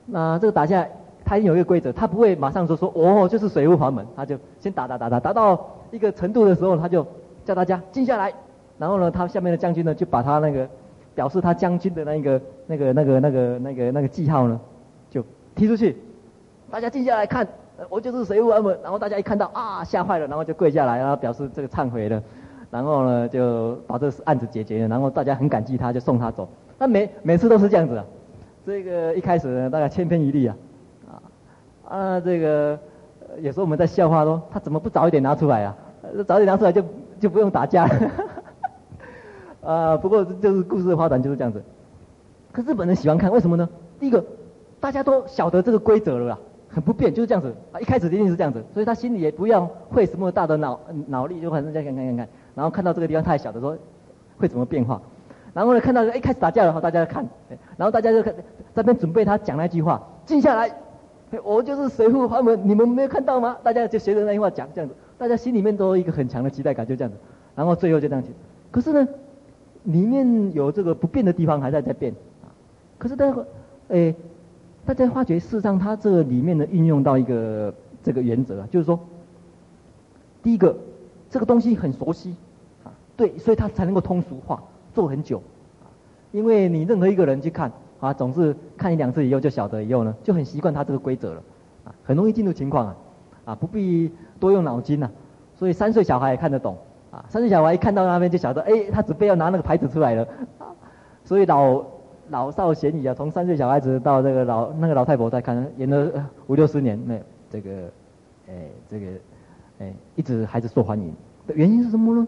那这个打架他有一个规则，他不会马上说说哦，就是水户环门，他就先打打打打打到一个程度的时候，他就叫大家静下来，然后呢，他下面的将军呢就把他那个表示他将军的那个那个那个那个那个那个记号呢，就踢出去，大家静下来看，我就是水户环门，然后大家一看到啊吓坏了，然后就跪下来，然后表示这个忏悔了。然后呢，就把这个案子解决了。然后大家很感激他，就送他走。那每每次都是这样子啊。这个一开始呢，大概千篇一律啊，啊啊，这个有时候我们在笑话说，他怎么不早一点拿出来啊？早点拿出来就就不用打架了。啊，不过就是故事的发展就是这样子。可日本人喜欢看，为什么呢？第一个，大家都晓得这个规则了啦，很不变，就是这样子啊。一开始一定是这样子，所以他心里也不要费什么大的脑脑力，就反正再看看看看。然后看到这个地方太小的时候，会怎么变化？然后呢，看到一开始打架的话，大家看，然后大家就在那边准备他讲那句话，静下来，我就是水户法门，你们没有看到吗？大家就学着那句话讲，这样子，大家心里面都有一个很强的期待感，就这样子，然后最后就这样子。可是呢，里面有这个不变的地方还在在变啊。可是大家，诶，大家发觉事实上它这里面呢运用到一个这个原则啊，就是说，第一个，这个东西很熟悉啊，对，所以它才能够通俗化，做很久。因为你任何一个人去看啊，总是看一两次以后就晓得，以后呢就很习惯他这个规则了，啊，很容易进入情况啊，啊，不必多用脑筋呐，所以三岁小孩也看得懂，啊，三岁小孩一看到那边就晓得，哎，他准备要拿那个牌子出来了，所以老老少咸宜啊，从三岁小孩子到这个老那个老太婆在看，演了五六十年，那这个，哎，这个，哎，一直还是受欢迎，的原因是什么呢？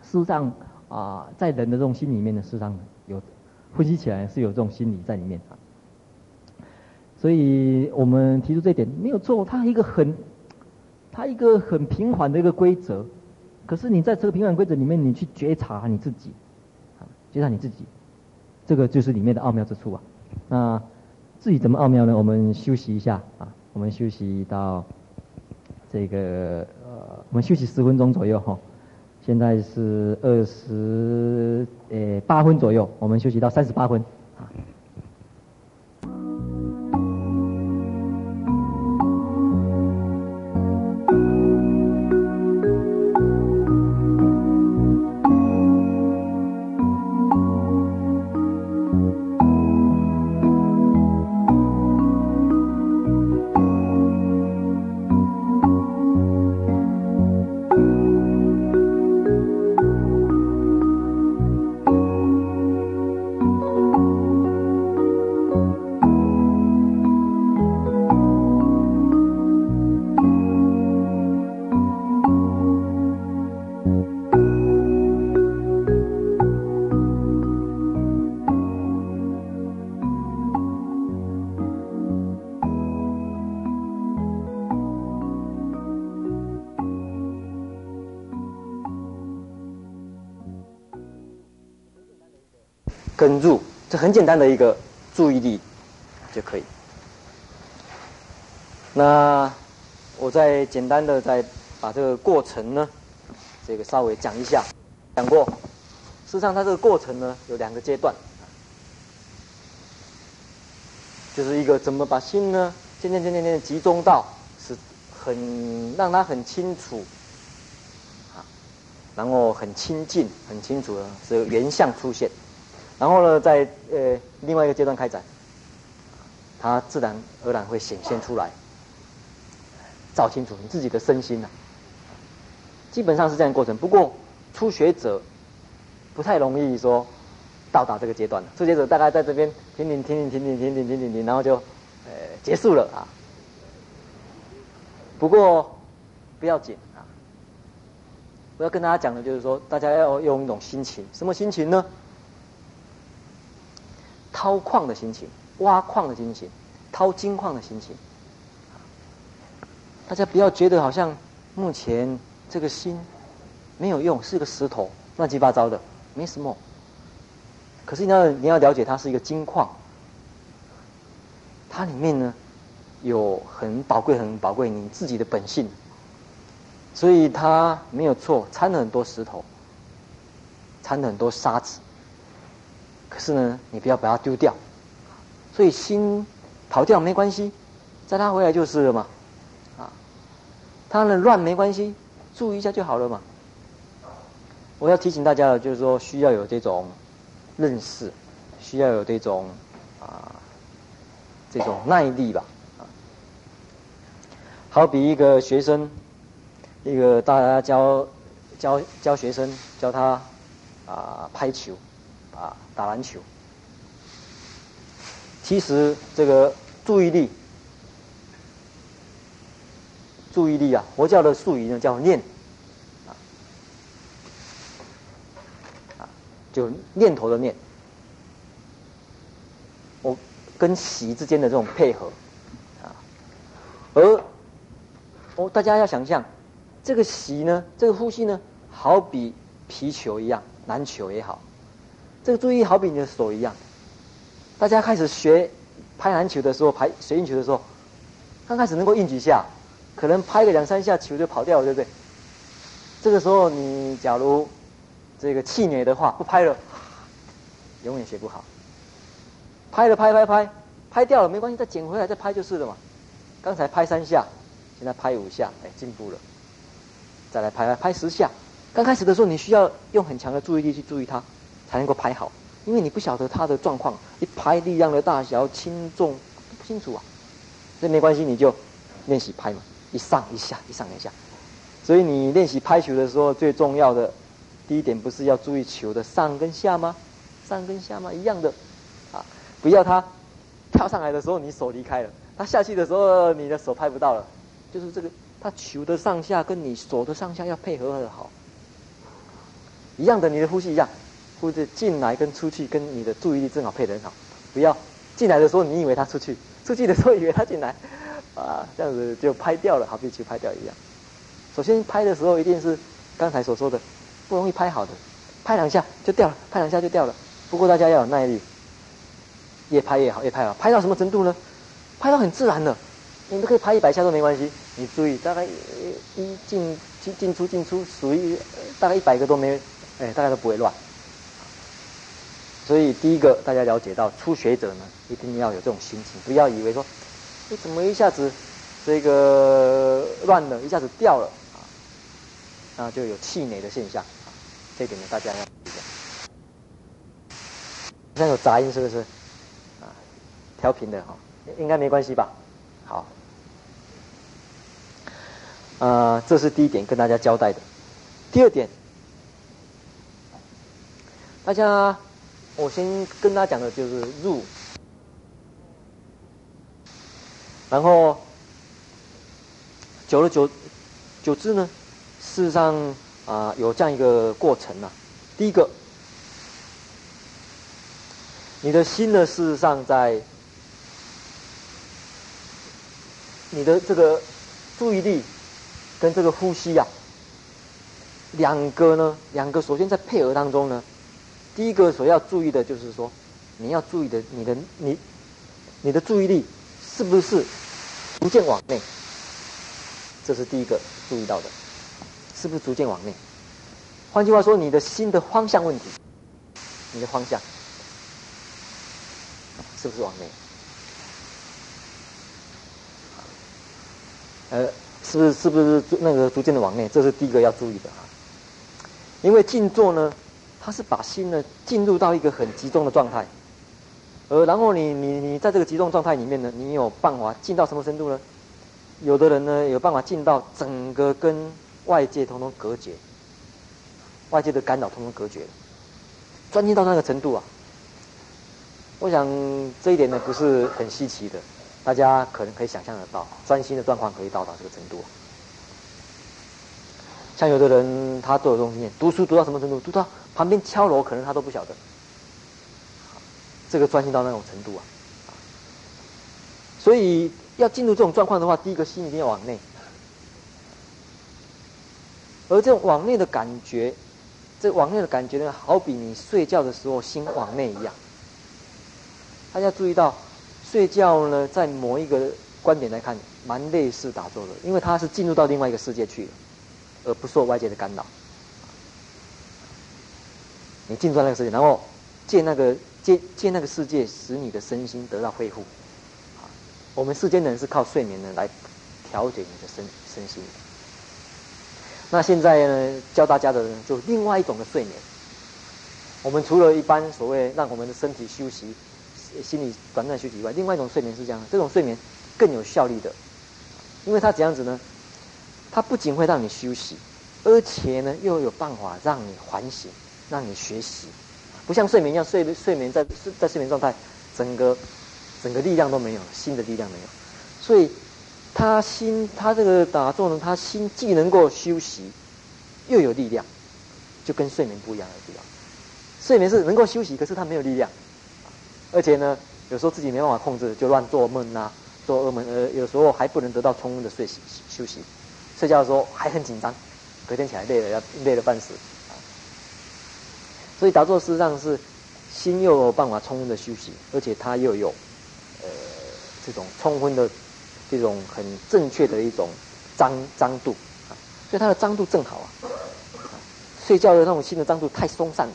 事实上。啊，在人的这种心里面呢，事实上有分析起来是有这种心理在里面啊。所以我们提出这一点没有错，它一个很，它一个很平缓的一个规则。可是你在这个平缓规则里面，你去觉察你自己，啊，觉察你自己，这个就是里面的奥妙之处啊。那至于怎么奥妙呢？我们休息一下啊，我们休息到这个呃，我们休息十分钟左右哈。现在是二十诶八分左右，我们休息到三十八分。很简单的一个注意力就可以。那我再简单的再把这个过程呢，这个稍微讲一下。讲过，事实上它这个过程呢有两个阶段，就是一个怎么把心呢渐渐渐渐渐集中到是很让它很清楚，然后很亲近很清楚的这个原相出现。然后呢，在呃另外一个阶段开展，它自然而然会显现出来，照清楚你自己的身心呐、啊。基本上是这样过程。不过初学者不太容易说到达这个阶段。初学者大概在这边停停停停停停停停停停，然后就呃结束了啊。不过不要紧啊，我要跟大家讲的就是说，大家要用一种心情，什么心情呢？掏矿的心情，挖矿的心情，掏金矿的心情。大家不要觉得好像目前这个心没有用，是个石头，乱七八糟的，没什么。可是你要你要了解，它是一个金矿，它里面呢有很宝贵、很宝贵你自己的本性，所以它没有错，掺了很多石头，掺了很多沙子。可是呢，你不要把它丢掉，所以心跑掉没关系，再拉回来就是了嘛，啊，它呢乱没关系，注意一下就好了嘛。我要提醒大家的，就是说需要有这种认识，需要有这种啊这种耐力吧，啊，好比一个学生，一个大家教教教学生教他啊拍球。打篮球，其实这个注意力，注意力啊，佛教的术语呢叫念，啊，就念头的念，我跟息之间的这种配合，啊，而哦，大家要想象，这个息呢，这个呼吸呢，好比皮球一样，篮球也好。这个注意好比你的手一样，大家开始学拍篮球的时候，拍水运球的时候，刚开始能够运几下，可能拍个两三下球就跑掉了，对不对？这个时候你假如这个气馁的话，不拍了，永远学不好。拍了拍拍拍，拍掉了没关系，再捡回来再拍就是了嘛。刚才拍三下，现在拍五下，哎，进步了。再来拍拍拍十下。刚开始的时候，你需要用很强的注意力去注意它，才能够拍好。因为你不晓得它的状况，一拍力量的大小、轻重都不清楚啊。所以没关系，你就练习拍嘛，一上一下，一上一下。所以你练习拍球的时候，最重要的第一点不是要注意球的上跟下吗？上跟下吗？一样的啊。不要他跳上来的时候，你手离开了；他下去的时候，你的手拍不到了。就是这个，他球的上下跟你手的上下要配合的好。一样的，你的呼吸一样，或者进来跟出去，跟你的注意力正好配得很好。不要进来的时候你以为他出去，出去的时候以为他进来，啊，这样子就拍掉了，好比球拍掉一样。首先拍的时候一定是刚才所说的，不容易拍好的，拍两下就掉了，拍两下就掉了。不过大家要有耐力。越拍越好，越拍好，拍到什么程度呢？拍到很自然的，你都可以拍一百下都没关系。你注意，大概一进进进出进出，属于大概一百个都没，哎，大概都不会乱。所以第一个大家了解到，初学者呢一定要有这种心情，不要以为说，你怎么一下子这个乱了，一下子掉了啊，那就有气馁的现象。这点呢，大家要注意。像有杂音，是不是？啊调频的哈，应该没关系吧？好，呃，这是第一点跟大家交代的。第二点，大家，我先跟大家讲的就是入，然后久了久久之呢，事实上啊、有这样一个过程、啊。第一个，你的心呢，事实上在。你的这个注意力跟这个呼吸呀、啊，两个呢，两个首先在配合当中呢，第一个所要注意的就是说，你要注意的，你的你你的注意力是不是逐渐往内？这是第一个注意到的，是不是逐渐往内？换句话说，你的心的方向问题，你的方向是不是往内？呃，是不是是不是那个逐渐的往内？这是第一个要注意的啊。因为静坐呢，他是把心呢进入到一个很集中的状态，而然后你你你在这个集中状态里面呢，你有办法进到什么程度呢？有的人呢有办法进到整个跟外界通通隔绝，外界的干扰通通隔绝，专心到那个程度啊。我想这一点呢不是很稀奇的。大家可能可以想象得到，专心的状况可以到达这个程度。像有的人，他都有这种经验，读书读到什么程度？读到旁边敲锣，可能他都不晓得。这个专心到那种程度啊！所以要进入这种状况的话，第一个心一定要往内。而这种往内的感觉，这往内的感觉呢，好比你睡觉的时候心往内一样。大家注意到。睡觉呢，在某一个观点来看，蛮类似打坐的，因为它是进入到另外一个世界去了，而不受外界的干扰。你进入那个世界，然后借那个借借那个世界，使你的身心得到恢复。我们世间人是靠睡眠呢来调节你的身身心。那现在呢，教大家的呢，就另外一种的睡眠。我们除了一般所谓让我们的身体休息。心理短暂休息以外，另外一种睡眠是这样的，这种睡眠更有效率的，因为它怎样子呢？它不仅会让你休息，而且呢又有办法让你唤醒，让你学习，不像睡眠一样，睡睡眠在在睡眠状态，整个整个力量都没有，心的力量没有，所以他心他这个打坐呢，他心既能够休息，又有力量，就跟睡眠不一样的地方。睡眠是能够休息，可是他没有力量。而且呢，有时候自己没办法控制，就乱做梦呐、啊，做噩梦，呃，有时候还不能得到充分的睡醒休息，睡觉的时候还很紧张，隔天起来累了要累了半死，所以打坐事实上是心又有办法充分的休息，而且它又有呃这种充分的这种很正确的一种张张度，所以它的张度正好啊。睡觉的那种心的张度太松散了，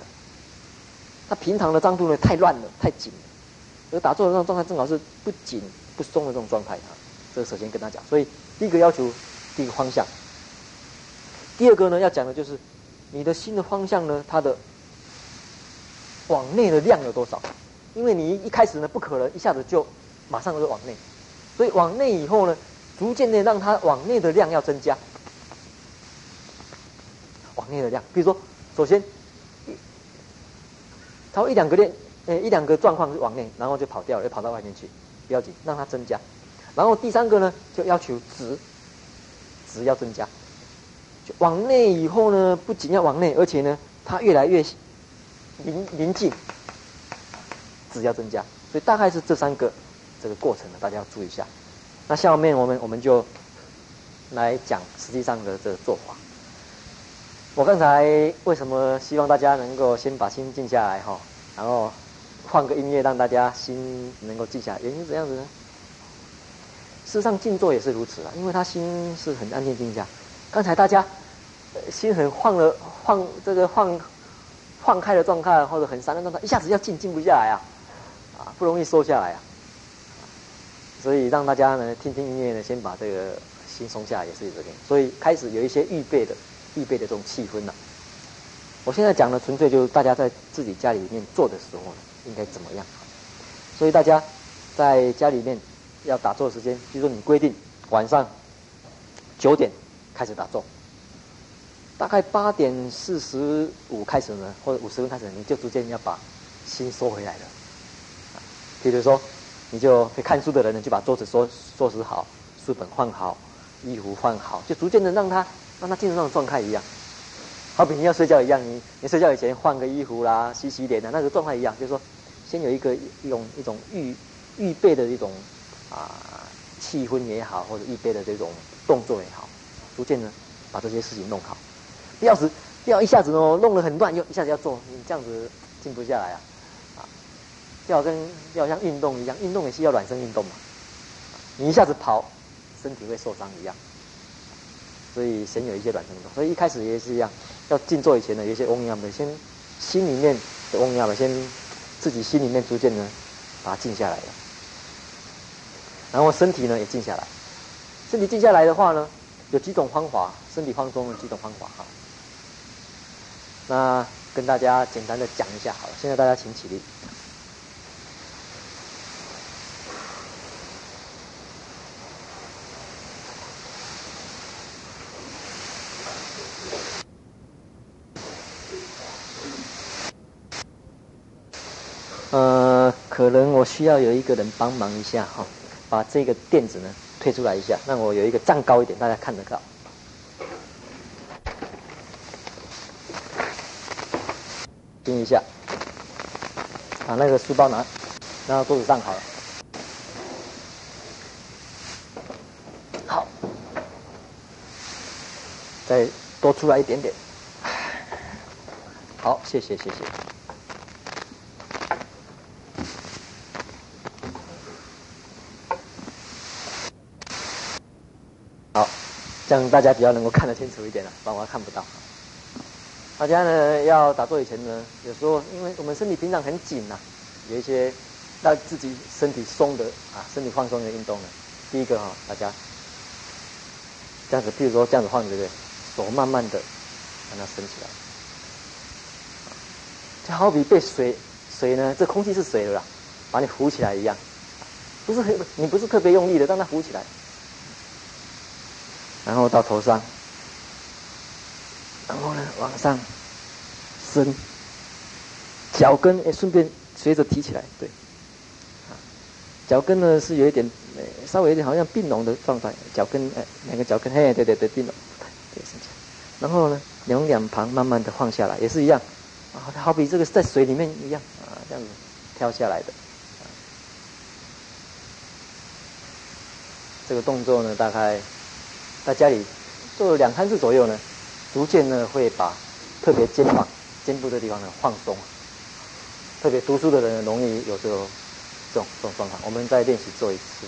它平常的张度呢太乱了，太紧了。而打坐的那种状态正好是不紧不松的这种状态啊。这首先跟他讲，所以第一个要求，第一个方向。第二个呢，要讲的就是你的心的方向呢，它的往内的量有多少？因为你一开始呢，不可能一下子就马上就往内，所以往内以后呢，逐渐的让它往内的量要增加。往内的量，比如说，首先，超一两个链，呃，一两个状况是往内，然后就跑掉了，又跑到外面去，不要紧，让它增加。然后第三个呢，就要求值，质要增加。就往内以后呢，不仅要往内，而且呢，它越来越临临近，质要增加。所以大概是这三个这个过程呢，大家要注意一下。那下面我们我们就来讲实际上的这个做法。我刚才为什么希望大家能够先把心静下来哈，然后换个音乐让大家心能够静下来，原因是怎样子呢？事实上静坐也是如此啊，因为他心是很安静静下。刚才大家心很晃了晃，这个晃晃开的状态或者很散的状态，一下子要静静不下来啊，啊不容易收下来啊。所以让大家呢听听音乐呢，先把这个心松下来也是这个。所以开始有一些预备的。预备的这种气氛呢、啊，我现在讲的纯粹就是大家在自己家里面做的时候呢，应该怎么样？所以大家在家里面要打坐的时间，比如说你规定晚上九点开始打坐，大概八点四十五开始呢，或者五十分开始，你就逐渐要把心收回来了。比如说，你就会看书的人呢，就把桌子收收拾好，书本换好，衣服换好，就逐渐的让他。让他进入那种状态一样，好比你要睡觉一样，你你睡觉以前换个衣服啦，洗洗脸的那个状态一样，就是说，先有一个一种一种预预备的一种啊气氛也好，或者预备的这种动作也好，逐渐呢把这些事情弄好，不要是不要一下子哦弄得很乱，又一下子要做，你这样子静不下来啊，啊，就好跟就好像运动一样，运动也是要暖身运动嘛，你一下子跑，身体会受伤一样。所以先有一些软程度，所以一开始也是一样，要静坐以前呢，有一些嗡呀的，先心里面的嗡呀的，先自己心里面逐渐呢把它静下来了，然后身体呢也静下来，身体静下来的话呢，有几种方法，身体放松的几种方法哈。那跟大家简单的讲一下好了，现在大家请起立。呃，可能我需要有一个人帮忙一下哈，把这个垫子呢推出来一下，让我有一个站高一点，大家看得到。盯一下，把那个书包拿，拿到桌子上好了。好，再多出来一点点。好，谢谢谢谢。好这样大家比较能够看得清楚一点了，不然我看不到。大家呢要打坐以前呢，有时候因为我们身体平常很紧呐、啊，有一些让自己身体松的啊，身体放松的运动呢。第一个哈、哦，大家这样子，譬如说这样子晃，对不对？手慢慢的让它伸起来，就好比被水水呢，这空气是水的啦，把你浮起来一样，不是很你不是特别用力的，让它浮起来。然后到头上，然后呢往上伸，脚跟也顺便随着提起来，对，脚跟呢是有一点，稍微有点好像并拢的状态，脚跟哎两个脚跟嘿对对对并拢，对伸起来，然后呢两两旁慢慢的放下来，也是一样，啊好比这个在水里面一样啊这样子跳下来的，这个动作呢大概。在家里做了两三次左右呢，逐渐呢会把特别肩膀、肩部的地方呢放松。特别读书的人容易有这种这种这种状况，我们再练习做一次。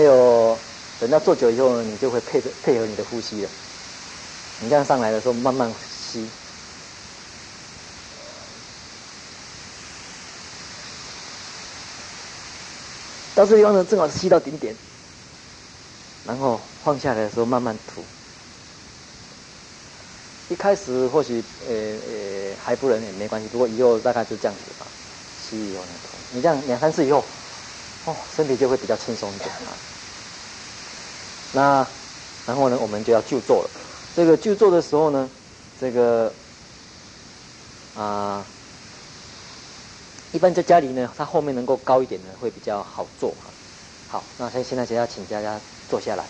还有，等到做久以后呢，你就会配配合你的呼吸了。你这样上来的时候，慢慢吸，到这地方呢，正好吸到顶点，然后放下来的时候慢慢吐。一开始或许呃呃还不能也没关系，不过以后大概就这样子吧，吸以后呢吐。你这样两三次以后。哦，身体就会比较轻松一点啊。那然后呢，我们就要就坐了。这个就坐的时候呢，这个啊，一般在家里呢，它后面能够高一点呢，会比较好坐。好，那现现在就要请大家坐下来。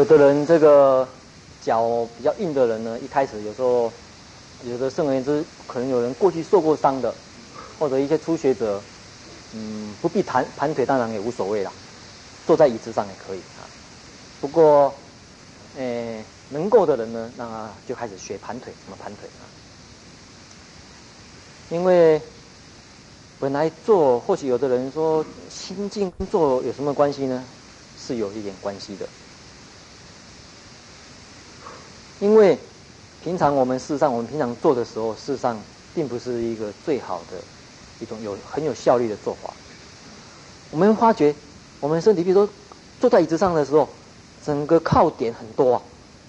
有的人这个脚比较硬的人呢，一开始有时候，有的甚而言之，可能有人过去受过伤的，或者一些初学者，嗯，不必盘盘腿，当然也无所谓啦，坐在椅子上也可以啊。不过，诶，能够的人呢，那就开始学盘腿，怎么盘腿啊？因为本来坐，或许有的人说心静坐有什么关系呢？是有一点关系的。因为平常我们事实上，我们平常做的时候，事实上并不是一个最好的一种有很有效率的做法。我们发觉，我们身体，比如说坐在椅子上的时候，整个靠点很多啊，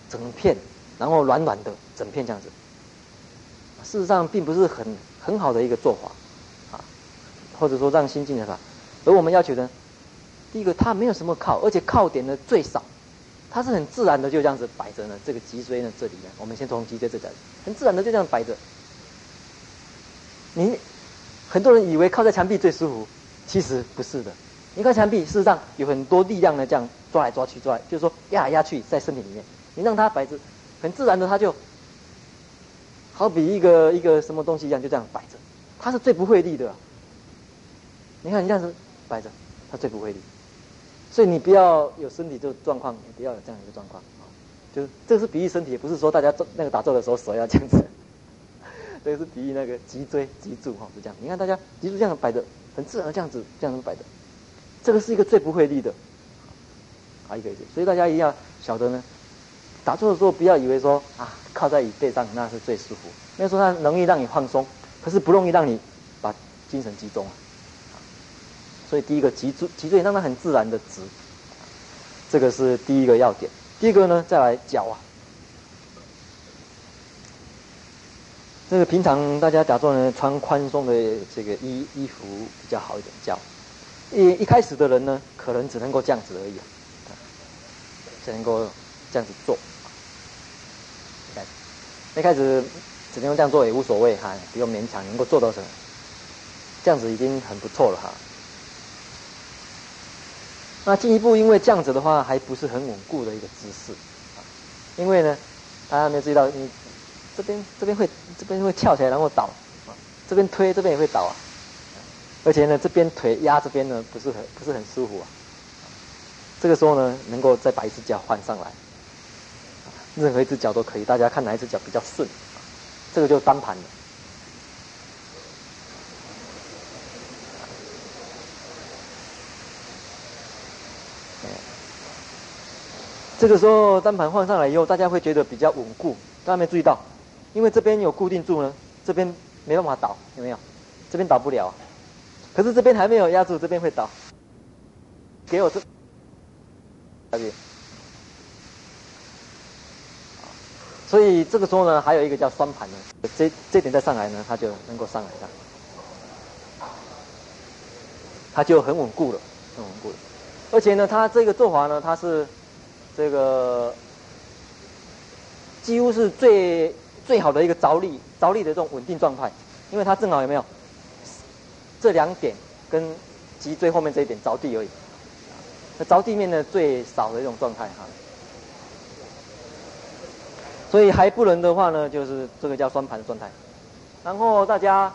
整片，然后软软的，整片这样子。事实上，并不是很很好的一个做法啊，或者说让心静的法。而我们要求呢，第一个，它没有什么靠，而且靠点呢最少。它是很自然的就这样子摆着呢，这个脊椎呢这里呢，我们先从脊椎这里，很自然的就这样摆着。你很多人以为靠在墙壁最舒服，其实不是的。你靠墙壁，事实上有很多力量呢，这样抓来抓去，抓来就是说压来压去在身体里面。你让它摆着，很自然的，它就好比一个一个什么东西一样，就这样摆着。它是最不费力的。你看你这样子摆着，它最不费力。所以你不要有身体这个状况，你不要有这样一个状况啊。就是这个是比喻身体，不是说大家做那个打坐的时候手要这样子。这个是比喻那个脊椎脊柱哈，是这样。你看大家脊柱这样摆的，很自然的这样子这样子摆的，这个是一个最不费力的。好，一个一个。所以大家一定要晓得呢，打坐的时候不要以为说啊靠在椅背上那是最舒服，那时候它容易让你放松，可是不容易让你把精神集中。所以第一个脊椎脊椎让它很自然的直，这个是第一个要点。第二个呢，再来脚啊，这个平常大家打坐呢，穿宽松的这个衣衣服比较好一点。脚一一开始的人呢，可能只能够这样子而已，只能够这样子做。一开始只能够这样做也无所谓哈，不用勉强，能够做到什么，这样子已经很不错了哈。那进一步，因为这样子的话，还不是很稳固的一个姿势，因为呢，大家没有注意到，你这边这边会这边会翘起来，然后倒，这边推这边也会倒啊，而且呢，这边腿压这边呢，不是很不是很舒服啊。这个时候呢，能够再把一只脚换上来，任何一只脚都可以，大家看哪一只脚比较顺，这个就单盘的。这个时候单盘换上来以后，大家会觉得比较稳固。大家没注意到，因为这边有固定住呢，这边没办法倒，有没有？这边倒不了，可是这边还没有压住，这边会倒。给我这，这边。所以这个时候呢，还有一个叫双盘呢，这这点再上来呢，它就能够上来上，它就很稳固了，很稳固了。而且呢，它这个做法呢，它是这个几乎是最最好的一个着力着力的这种稳定状态，因为它正好有没有这两点跟脊椎后面这一点着地而已，那着地面呢最少的一种状态哈。所以还不能的话呢，就是这个叫双盘的状态。然后大家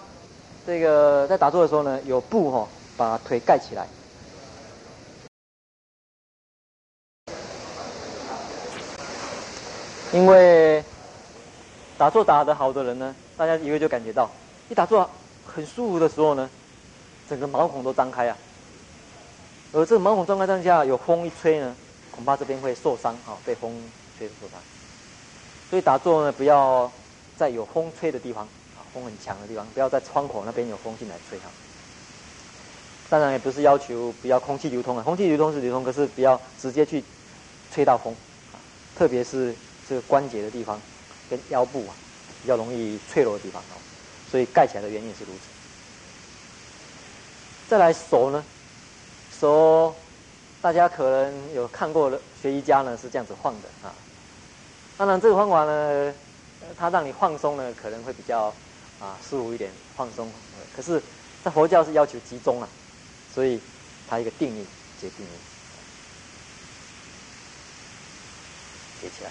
这个在打坐的时候呢，有布哈、哦、把腿盖起来。因为打坐打得好的人呢，大家一个就感觉到，一打坐很舒服的时候呢，整个毛孔都张开啊。而这个毛孔张开当下，有风一吹呢，恐怕这边会受伤啊，被风吹受伤。所以打坐呢，不要在有风吹的地方啊，风很强的地方，不要在窗口那边有风进来吹哈。当然也不是要求不要空气流通啊，空气流通是流通，可是不要直接去吹到风啊，特别是。这个关节的地方跟腰部啊比较容易脆弱的地方哦，所以盖起来的原因是如此。再来手呢，手大家可能有看过的学瑜伽呢是这样子晃的啊。当然这个方法呢，它让你放松呢可能会比较啊舒服一点，放松。可是，在佛教是要求集中啊，所以它一个定义结定义，结起来。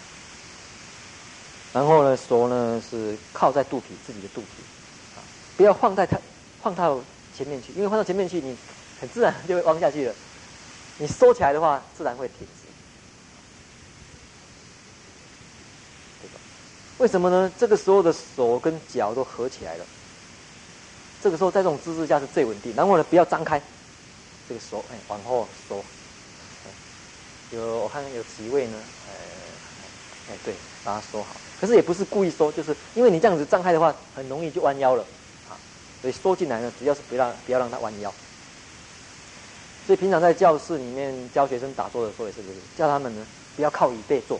然后呢，手呢是靠在肚皮，自己的肚皮，啊，不要放在它，放到前面去，因为放到前面去，你很自然就会弯下去了。你收起来的话，自然会挺直，为什么呢？这个时候的手跟脚都合起来了，这个时候在这种姿势下是最稳定。然后呢，不要张开，这个手哎往后收。有我看有几位呢，哎哎对，把它收好。可是也不是故意收，就是因为你这样子张开的话，很容易就弯腰了，啊，所以收进来呢，主要是不要不要让它弯腰。所以平常在教室里面教学生打坐的时候也是，就是叫他们呢不要靠椅背坐，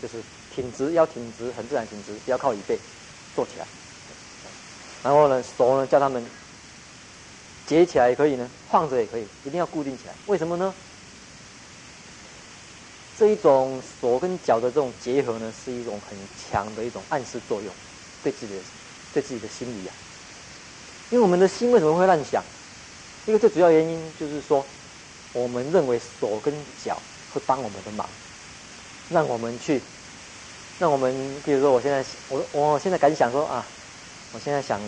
就是挺直腰挺直，很自然挺直，不要靠椅背坐起来。然后呢，手呢叫他们结起来也可以呢，放着也可以，一定要固定起来。为什么呢？这一种手跟脚的这种结合呢，是一种很强的一种暗示作用，对自己的对自己的心理啊。因为我们的心为什么会乱想？一个最主要原因就是说，我们认为手跟脚会帮我们的忙，让我们去，让我们比如说，我现在我我现在敢想说啊，我现在想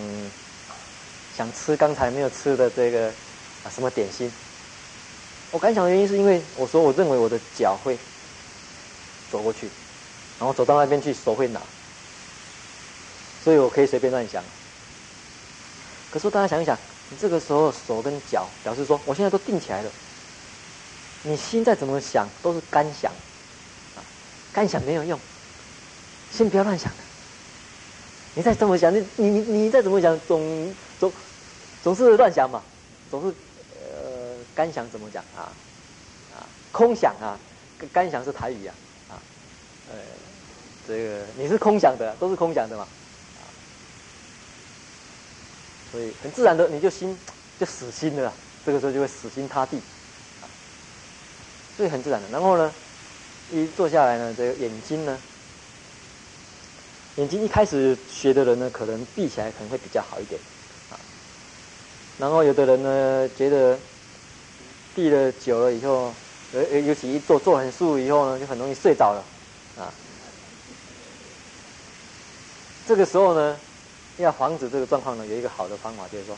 想吃刚才没有吃的这个啊什么点心。我敢想的原因是因为我说我认为我的脚会。走过去，然后走到那边去，手会拿，所以我可以随便乱想。可是大家想一想，你这个时候手跟脚表示说，我现在都定起来了，你心再怎么想都是干想，啊，干想没有用，先不要乱想。你再怎么想，你你你你再怎么想，总总总是乱想嘛，总是呃干想怎么讲啊啊空想啊，干想是台语啊。呃，这个你是空想的，都是空想的嘛，所以很自然的你就心就死心了，这个时候就会死心塌地，所以很自然的。然后呢，一坐下来呢，这个眼睛呢，眼睛一开始学的人呢，可能闭起来可能会比较好一点，啊，然后有的人呢觉得闭了久了以后，呃，尤其一坐坐很舒服以后呢，就很容易睡着了。啊，这个时候呢，要防止这个状况呢，有一个好的方法，就是说，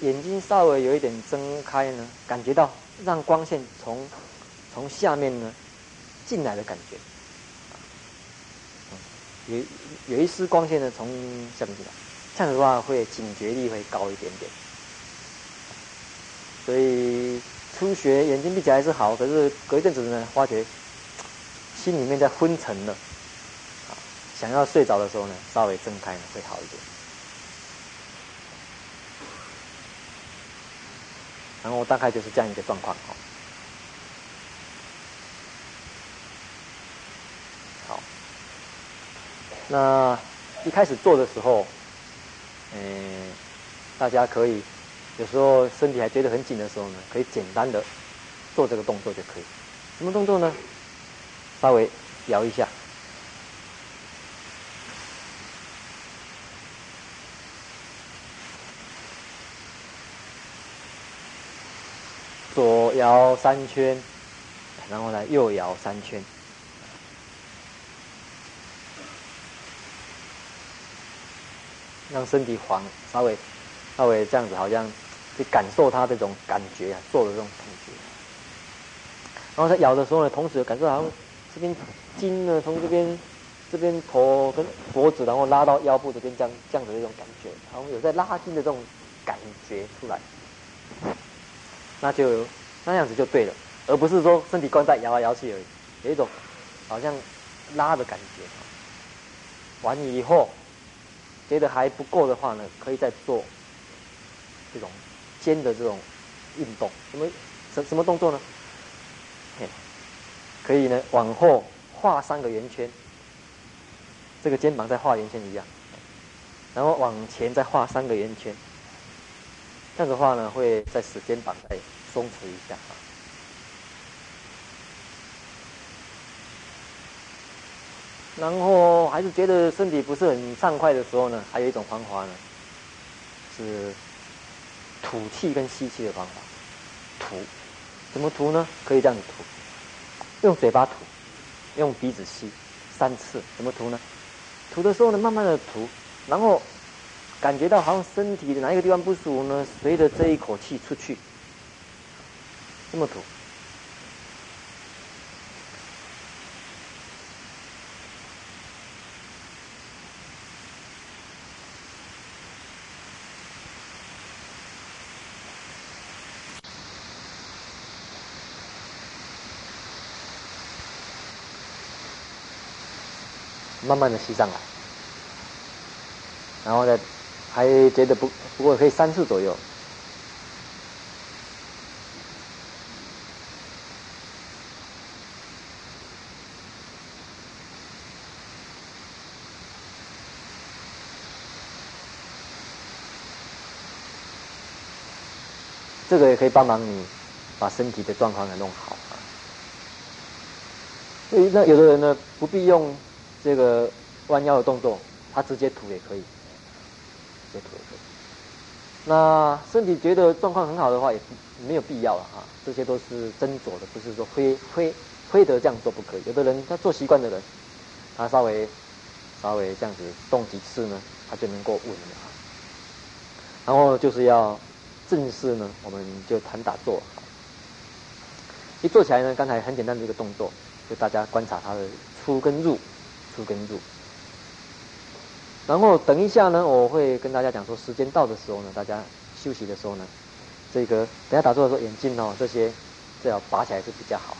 眼睛稍微有一点睁开呢，感觉到让光线从从下面呢进来的感觉，有有一丝光线呢从下面进来，这样的话会警觉力会高一点点。所以初学眼睛闭起来是好，可是隔一阵子呢，发觉。心里面在昏沉了，想要睡着的时候呢，稍微睁开呢会好一点。然后大概就是这样一个状况，哈。好，那一开始做的时候，嗯，大家可以有时候身体还觉得很紧的时候呢，可以简单的做这个动作就可以。什么动作呢？稍微摇一下，左摇三圈，然后呢右摇三圈。让身体缓，稍微稍微这样子，好像去感受它这种感觉啊，做的这种感觉。然后在摇的时候呢，同时感受好像这边筋呢，从这边这边头跟脖子，然后拉到腰部这边，这样这样的一种感觉，然后有在拉筋的这种感觉出来，那就那样子就对了，而不是说身体光在摇来摇去而已，有一种好像拉的感觉。完以后。觉得还不够的话呢，可以再做这种肩的这种运动。什么什什么动作呢？可以呢往后画三个圆圈，这个肩膀再画圆圈一样，然后往前再画三个圆圈。这样的话呢，会再使肩膀再松弛一下。然后还是觉得身体不是很畅快的时候呢，还有一种方法呢，是吐气跟吸气的方法。吐，怎么吐呢？可以这样子吐，用嘴巴吐，用鼻子吸三次。怎么吐呢？吐的时候呢，慢慢的吐，然后感觉到好像身体的哪一个地方不舒服呢，随着这一口气出去，这么吐。慢慢的吸上来，然后呢，还觉得不不过可以三次左右。这个也可以帮忙你把身体的状况给弄好啊。所以那有的人呢，不必用。这个弯腰的动作，他直接吐也可以，直接吐。那身体觉得状况很好的话，也没有必要了啊。这些都是斟酌的，不是说非非非得这样做不可以。有的人他做习惯的人，他稍微稍微这样子动几次呢，他就能够稳了。然后就是要正式呢，我们就谈打坐。一做起来呢，刚才很简单的一个动作，就大家观察它的出跟入。出跟入，然后等一下呢，我会跟大家讲说，时间到的时候呢，大家休息的时候呢，这个等下打坐的时候，眼镜哦这些最好拔起来是比较好。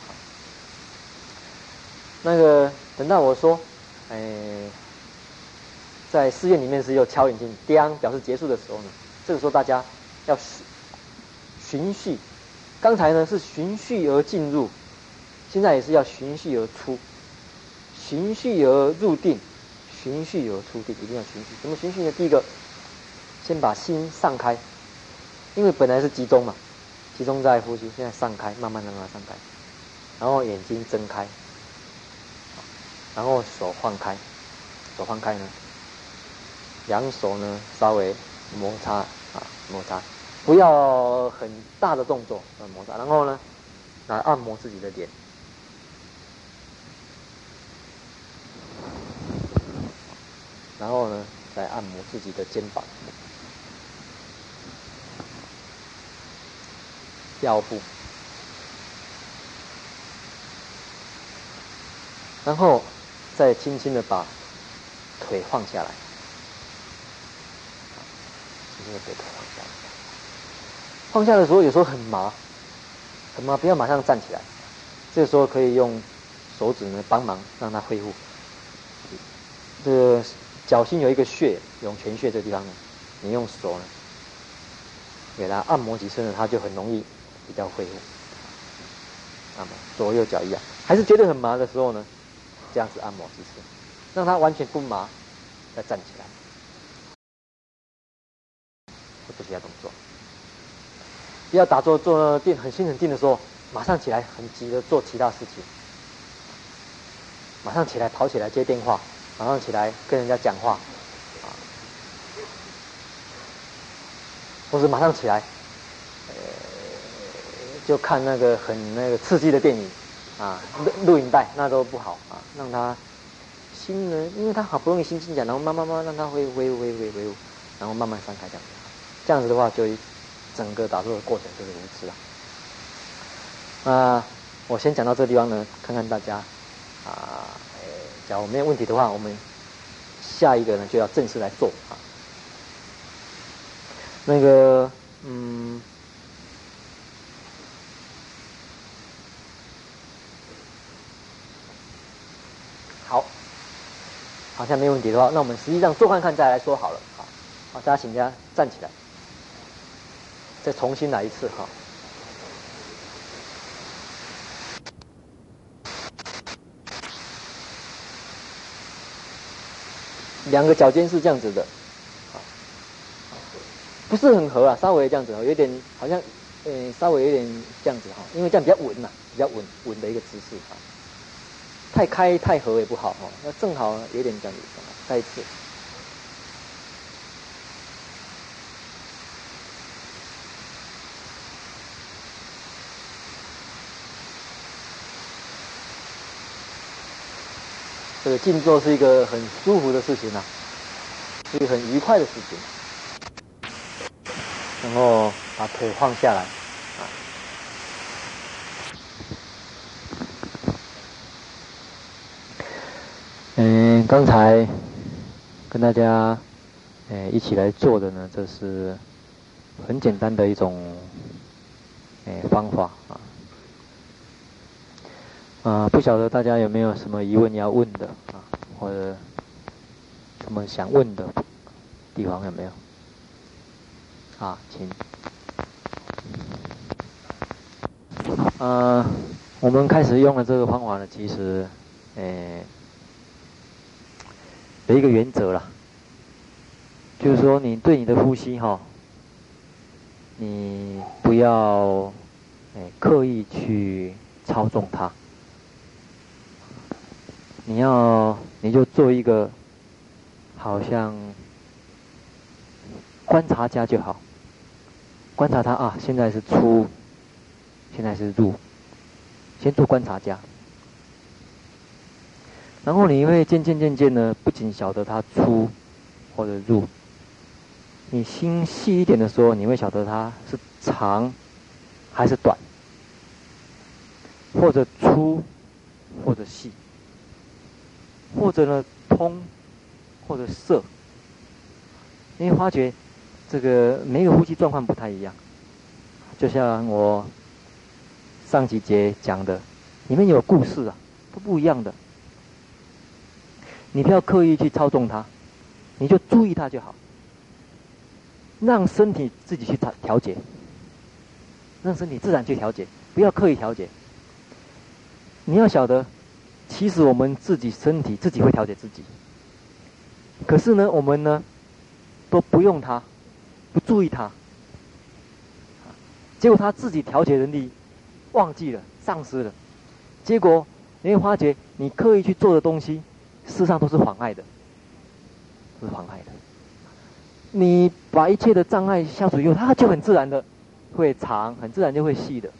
那个等到我说，哎，在寺院里面是用敲眼镜，叮表示结束的时候呢，这个时候大家要循序，刚才呢是循序而进入，现在也是要循序而出。循序而入定，循序而出定，一定要循序。怎么循序呢？第一个，先把心散开，因为本来是集中嘛，集中在呼吸，现在散开，慢慢的让它散开，然后眼睛睁开，然后手放开，手放开呢，两手呢稍微摩擦啊摩擦，不要很大的动作啊摩擦，然后呢来按摩自己的脸。然后呢，再按摩自己的肩膀、腰部，然后再轻轻的把腿放下来，轻轻的把腿放下来。放下的时候有时候很麻，很麻，不要马上站起来。这个时候可以用手指呢帮忙让它恢复。这。脚心有一个穴，涌泉穴这地方呢，你用手呢，给它按摩几次呢，它就很容易比较恢复。按摩左右脚一样，还是觉得很麻的时候呢，这样子按摩几次。让它完全不麻，再站起来，做其他动作。不要打坐坐定很心很定的时候，马上起来很急的做其他事情，马上起来跑起来接电话，马上起来跟人家讲话，啊，或是马上起来，呃，就看那个很那个刺激的电影，啊，录录影带那都不好啊，让他心呢，因为他好不容易心静下，然后慢慢慢慢让他会微微微微，然后慢慢散开这样子，这样子的话就。整个打坐的过程就是如此了。啊，我先讲到这个地方呢，看看大家啊，假如没有问题的话，我们下一个呢就要正式来做啊。那个，嗯，好，好像没问题的话，那我们实际上做看看再来说好了。好，好，大家请大家站起来。再重新来一次哈。两个脚尖是这样子的，不是很合啊，稍微这样子，有点好像，呃，稍微有点这样子哈，因为这样比较稳呐，比较稳稳的一个姿势哈。太开太合也不好哈，那正好有点这样子，再一次。这个静坐是一个很舒服的事情呐、啊，是一个很愉快的事情。然后把腿放下来，啊，嗯，刚才跟大家诶一起来做的呢，这是很简单的一种诶方法啊。啊，不晓得大家有没有什么疑问要问的啊，或者什么想问的地方有没有？啊，请。呃，我们开始用的这个方法呢，其实，诶，有一个原则啦，就是说你对你的呼吸哈，你不要诶刻意去操纵它。你要，你就做一个，好像观察家就好。观察他啊，现在是出，现在是入，先做观察家。然后你会渐渐渐渐呢，不仅晓得他出或者入，你心细一点的时候，你会晓得他是长还是短，或者粗或者细。或者呢，通，或者涩，因为发觉这个每个呼吸状况不太一样，就像我上几节讲的，里面有故事啊，都不一样的。你不要刻意去操纵它，你就注意它就好，让身体自己去调调节，让身体自然去调节，不要刻意调节。你要晓得。其实我们自己身体自己会调节自己，可是呢，我们呢都不用它，不注意它，结果他自己调节能力忘记了、丧失了，结果你会发觉你刻意去做的东西，事实上都是妨碍的，是妨碍的。你把一切的障碍消除以后，它就很自然的会长，很自然就会细的。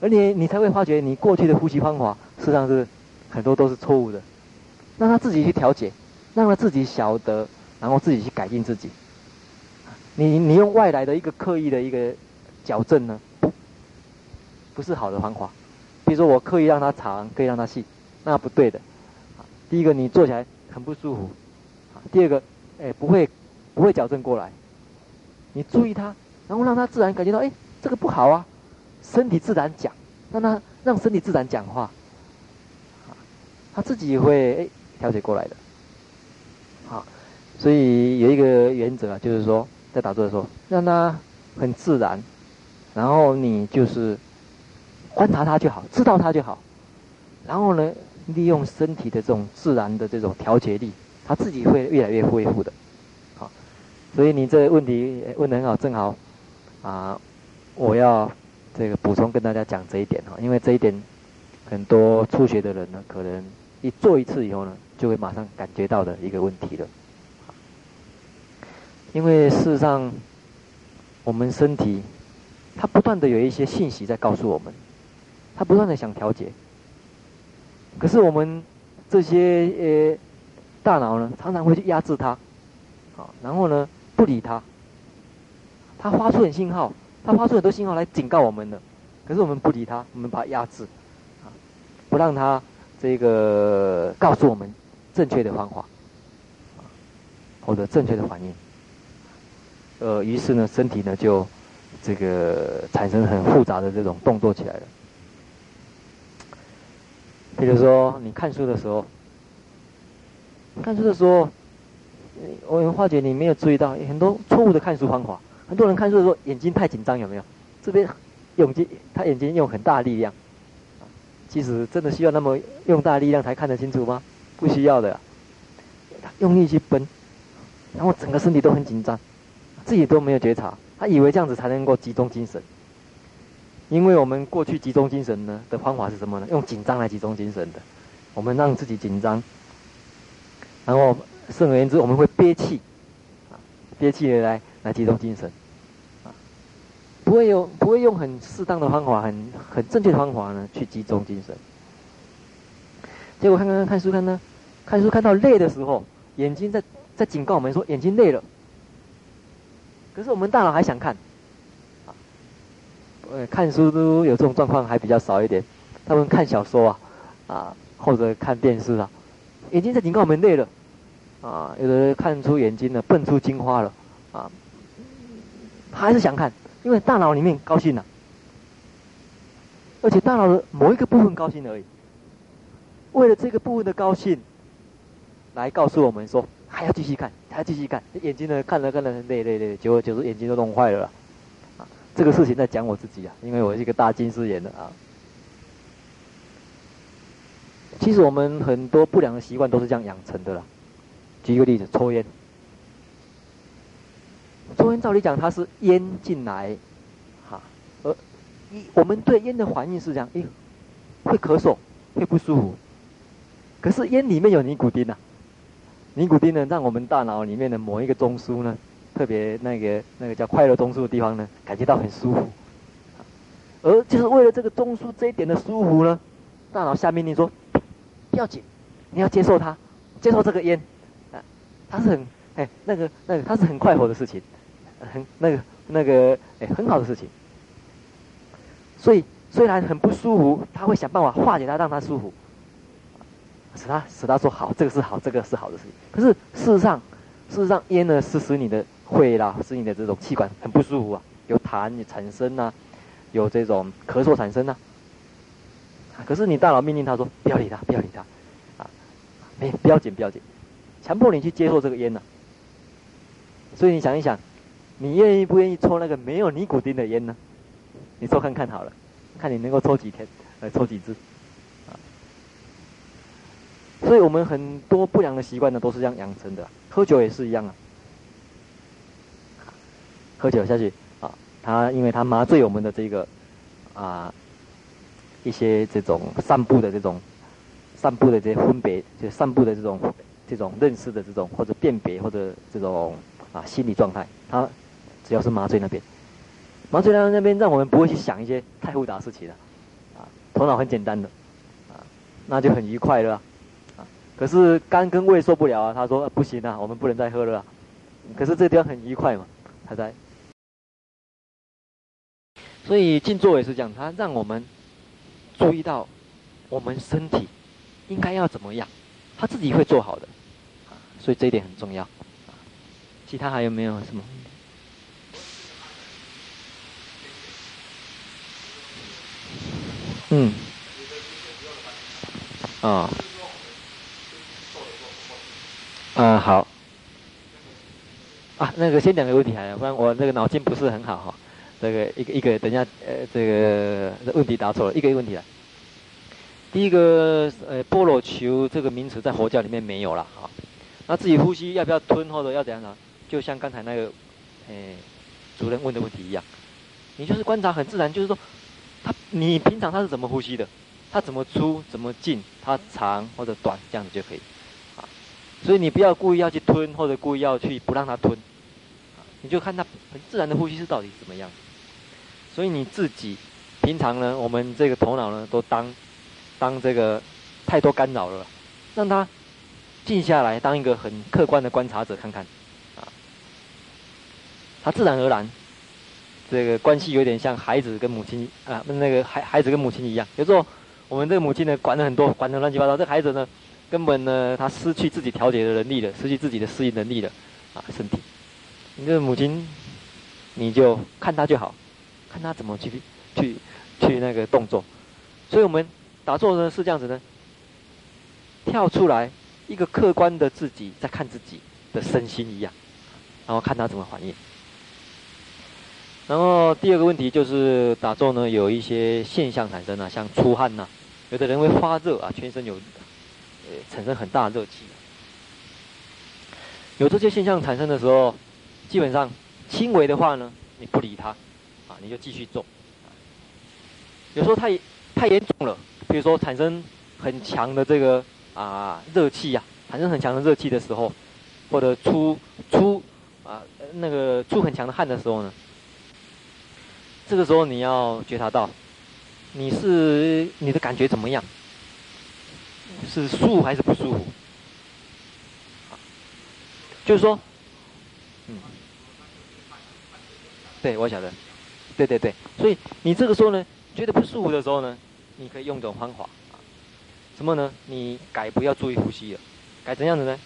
而你，你才会发觉，你过去的呼吸方法，实际上是很多都是错误的。让他自己去调节，让他自己晓得，然后自己去改进自己。你你用外来的一个刻意的一个矫正呢，不，不是好的方法。比如说我刻意让它长，刻意让它细，那不对的。第一个你做起来很不舒服，第二个，哎，不会不会矫正过来。你注意它，然后让他自然感觉到，哎，这个不好啊。身体自然讲，让他让身体自然讲话，他自己会诶调节过来的，好，所以有一个原则啊，就是说在打坐的时候，让他很自然，然后你就是观察他就好，知道他就好，然后呢，利用身体的这种自然的这种调节力，它自己会越来越恢复的。好，所以你这个问题问得很好，正好啊，我要这个补充跟大家讲这一点哈，因为这一点很多初学的人呢，可能一做一次以后呢，就会马上感觉到的一个问题了。因为事实上，我们身体它不断的有一些信息在告诉我们，它不断的想调节。可是我们这些呃大脑呢，常常会去压制它，好，然后呢不理它。它发出很信号，它发出很多信号来警告我们的，可是我们不理它，我们把它压制，啊，不让它这个告诉我们正确的方法，或者正确的反应。呃，于是呢，身体呢就这个产生很复杂的这种动作起来了。比如说，你看书的时候，看书的时候，我有发觉你没有注意到很多错误的看书方法。很多人看书的时候眼睛太紧张，有没有？这边用睛，他眼睛用很大力量，其实真的需要那么用大力量才看得清楚吗？不需要的，他用力去奔，然后整个身体都很紧张，自己都没有觉察，他以为这样子才能够集中精神。因为我们过去集中精神呢的方法是什么呢？用紧张来集中精神的，我们让自己紧张，然后，甚而言之，我们会憋气，憋气来来集中精神，啊，不会用不会用很适当的方法，很很正确的方法呢去集中精神。结果看看看书看呢，看书看到累的时候，眼睛在在警告我们说眼睛累了，可是我们大脑还想看。呃，看书都有这种状况还比较少一点，他们看小说啊，啊，或者看电视啊，眼睛在警告我们累了，啊，有的看出眼睛呢蹦出金花了，啊，他还是想看，因为大脑里面高兴了，而且大脑的某一个部分高兴而已，为了这个部分的高兴，来告诉我们说还要继续看，还要继续看，眼睛呢看了看了累累累，结果就是眼睛都弄坏了。这个事情在讲我自己啊，因为我是一个大近视眼的啊。其实我们很多不良的习惯都是这样养成的啦。举一个例子，抽烟。抽烟照理讲它是烟进来，哈，而一我们对烟的反应是这样，哎，会咳嗽，会不舒服。可是烟里面有尼古丁呐，尼古丁呢，让我们大脑里面的某一个中枢呢。特别那个那个叫快乐中枢的地方呢，感觉到很舒服，而就是为了这个中枢这一点的舒服呢，大脑下命令说，不要紧，你要接受它，接受这个烟，啊，它是很哎那个那个它是很快活的事情，很那个那个哎很好的事情，所以虽然很不舒服，他会想办法化解它，让它舒服，使他使他说好，这个是好，这个是好的事情。可是事实上，事实上烟呢是使你的。会啦，使你的这种气管很不舒服啊，有痰产生呐、有这种咳嗽产生呐、可是你大脑命令他说不要理他，不要理他，啊，没不要紧不要紧，强迫你去接受这个烟呐、啊。所以你想一想，你愿意不愿意抽那个没有尼古丁的烟呢？你抽看看好了，看你能够抽几天，来抽几支。啊，所以我们很多不良的习惯呢都是这样养成的，喝酒也是一样啊。喝酒下去啊，他因为他麻醉我们的这个啊一些这种散步的这种散步的这些分别，就散步的这种这种认识的这种或者辨别或者这种啊心理状态，他只要是麻醉那边，麻醉那那边让我们不会去想一些太复杂的事情了，啊，头脑很简单的，啊，那就很愉快了，啊，可是肝跟胃受不了啊，他说不行啊，我们不能再喝了，可是这地方很愉快嘛，他在。所以静坐也是这样，它让我们注意到我们身体应该要怎么样，他自己会做好的，所以这一点很重要。其他还有没有什么？嗯。啊、嗯，好。啊，那个先两个问题还，不然我那个脑筋不是很好哈。这个一个一个，等一下，呃，这个问题答错了，一个一个问题来。第一个，呃，般若球这个名词在佛教里面没有了哈。那自己呼吸要不要吞或者要怎样呢？就像刚才那个，哎，主任问的问题一样，你就是观察很自然，就是说，他你平常他是怎么呼吸的，他怎么出怎么进，他长或者短这样子就可以，啊，所以你不要故意要去吞或者故意要去不让他吞，啊，你就看他很自然的呼吸是到底怎么样。所以你自己平常呢，我们这个头脑呢都当。当这个太多干扰了，让他静下来，当一个很客观的观察者看看，啊，他自然而然，这个关系有点像孩子跟母亲啊，那个孩孩子跟母亲一样。有时候我们这个母亲呢，管的很多，管得乱七八糟，这孩子呢，根本呢，他失去自己调节的能力了，失去自己的适应能力了，啊，身体。你这个母亲，你就看他就好，看他怎么去去去那个动作。所以我们。打坐呢是这样子呢，跳出来一个客观的自己在看自己的身心一样，然后看他怎么反应。然后第二个问题就是打坐呢有一些现象产生啊，像出汗呐、有的人会发热啊，全身有呃产生很大热气。有这些现象产生的时候，基本上轻微的话呢，你不理他，啊，你就继续做。有时候太太严重了。比如说产生很强的这个啊热气呀，产生很强的热气的时候，或者出出啊那个出很强的汗的时候呢，这个时候你要觉察到，你是你的感觉怎么样？是舒服还是不舒服？就是说，嗯，对，我晓得，对对对，所以你这个时候呢，觉得不舒服的时候呢？你可以用一种方法，什么呢？你改不要注意呼吸了，改怎样子呢？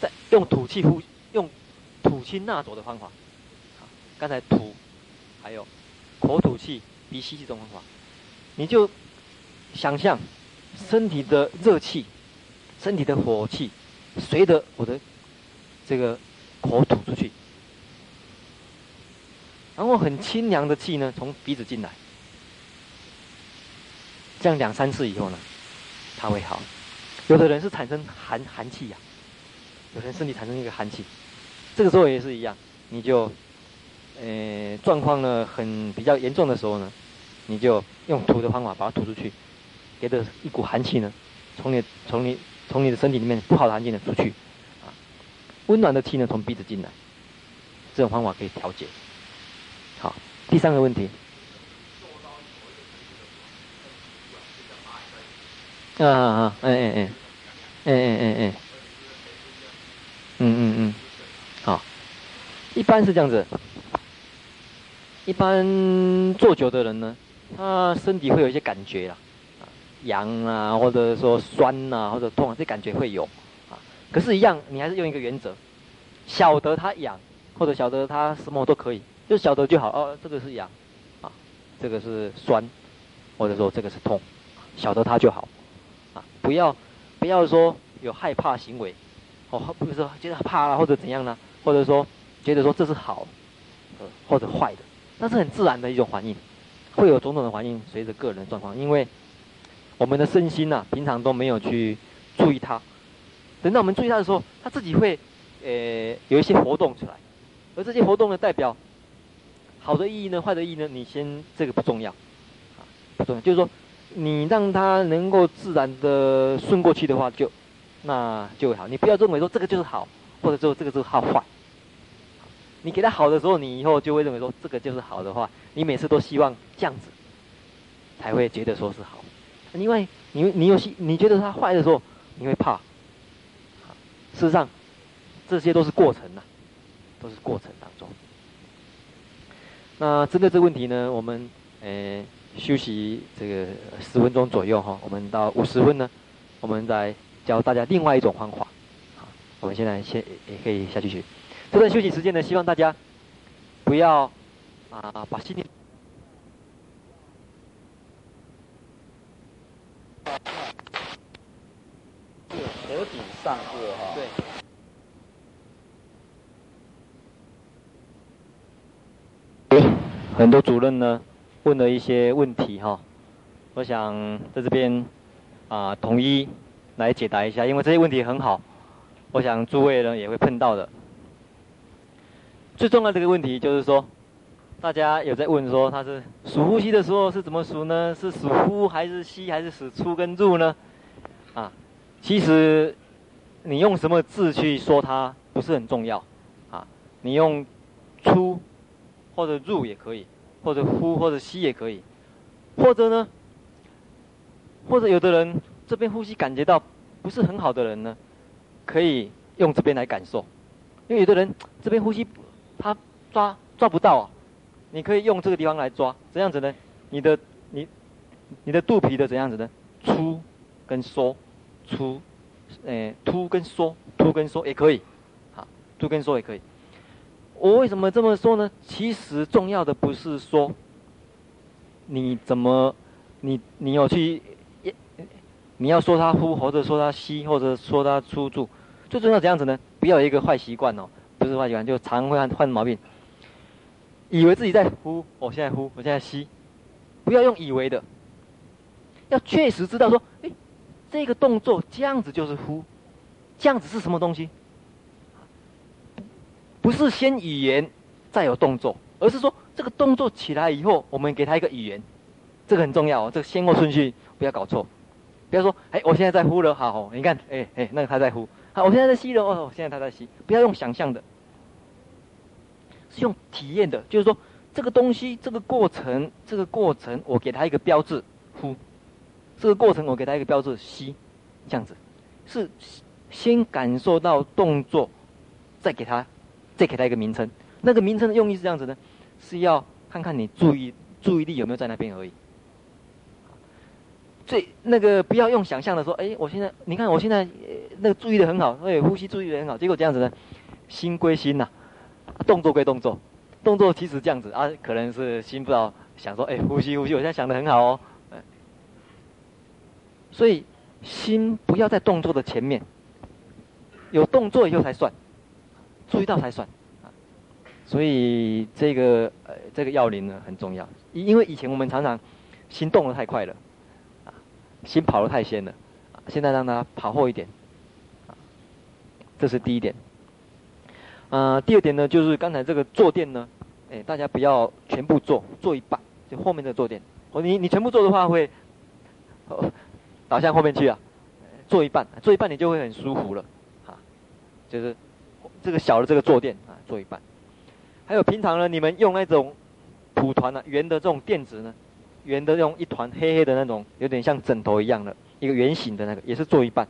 在用吐气呼，用吐气纳走的方法。刚才吐，还有口吐气、鼻吸气这种方法，你就想象身体的热气、身体的火气，随着我的这个口吐出去，然后很清凉的气呢，从鼻子进来。这样两三次以后呢，它会好。有的人是产生寒寒气呀、有的人身体产生一个寒气，这个时候也是一样，你就，呃，状况呢很比较严重的时候呢，你就用吐的方法把它吐出去，给的一股寒气呢，从你从你从你的身体里面不好的寒气呢出去，啊，温暖的气呢从鼻子进来，这种方法可以调节。好，第三个问题。啊啊啊！哎哎哎，哎哎哎哎，嗯嗯嗯，好，一般是这样子。一般坐久的人呢，他身体会有一些感觉啦，痒啊，或者说酸呐、或者痛啊，这感觉会有。啊，可是，一样，你还是用一个原则，晓得他痒，或者晓得他什么都可以，就晓得就好。哦，这个是痒，啊，这个是酸，或者说这个是痛，晓得他就好。啊不要，不要说有害怕行为，哦，不是说觉得怕了或者怎样呢？或者说觉得说这是好，呃，或者坏的，那是很自然的一种反应，会有种种的反应，随着个人的状况。因为我们的身心呐、平常都没有去注意它，等到我们注意它的时候，它自己会呃有一些活动出来，而这些活动呢，代表好的意义呢，坏的意义呢，你先这个不重要，啊，不重要，就是说。你让它能够自然的顺过去的话就，那就好。你不要认为说这个就是好，或者说这个就是好坏。你给他好的时候，你以后就会认为说这个就是好的话，你每次都希望这样子，才会觉得说是好。因为你你有你觉得他坏的时候，你会怕。事实上，这些都是过程呐、都是过程当中。那针对这个问题呢，我们呃。休息这个十分钟左右哈，我们到五十分呢，我们再教大家另外一种方法。好，我们现在先也可以下去学。这段休息时间呢，希望大家不要啊把心里这个头顶上顎哈。对。很多主任呢。问了一些问题哈，我想在这边啊统一来解答一下，因为这些问题很好，我想诸位呢也会碰到的。最重要的一个问题就是说，大家有在问说，他是数呼吸的时候是怎么数呢？是数呼还是吸还是数出跟入呢？啊，其实你用什么字去说它不是很重要，啊，你用出或者入也可以，或者呼或者吸也可以，或者呢，或者有的人这边呼吸感觉到不是很好的人呢，可以用这边来感受，因为有的人这边呼吸。他抓抓不到啊，你可以用这个地方来抓，怎样子呢？你的你你的肚皮的怎样子呢？粗跟缩，粗，诶，凸跟缩，凸跟缩也可以，好，凸跟缩也可以。我为什么这么说呢？其实重要的不是说你怎么，你你有去，你要说他呼，或者说他吸，或者说他出住，最重要怎样子呢？不要有一个坏习惯哦。不是坏习惯，就常会换毛病。以为自己在呼，我现在呼，我现在吸，不要用以为的，要确实知道说，哎，这个动作这样子就是呼，这样子是什么东西？不是先语言再有动作，而是说这个动作起来以后，我们给他一个语言，这个很重要哦，这个先后顺序不要搞错，不要说，哎，我现在在呼了，好，你看，哎哎，那个他在呼，好，我现在在吸了，哦，现在他在吸，不要用想象的。是用体验的，就是说这个东西，这个过程，这个过程，我给他一个标志，呼；这个过程，我给他一个标志，吸，这样子，是先感受到动作，再给他，再给他一个名称。那个名称的用意是这样子的，是要看看你注意注意力有没有在那边而已。最那个不要用想象的说，哎，我现在你看我现在那个注意的很好，哎，呼吸注意的很好，结果这样子呢，心归心呐。动作归动作，动作其实这样子啊，可能是心不知道想说，哎，呼吸呼吸，我现在想的很好哦，所以心不要在动作的前面，有动作以后才算，注意到才算，所以这个呃这个要领呢很重要，因为以前我们常常心动的太快了，心跑的太先了，现在让它跑后一点，这是第一点。呃，第二点呢，就是刚才这个坐垫呢，哎，大家不要全部坐，坐一半，就后面的坐垫。哦，你你全部坐的话会，哦，倒向后面去啊。坐一半，坐一半你就会很舒服了，啊，就是这个小的这个坐垫啊，坐一半。还有平常呢，你们用那种蒲团呢，圆的这种垫子呢，圆的用一团黑黑的那种，有点像枕头一样的，一个圆形的那个，也是坐一半，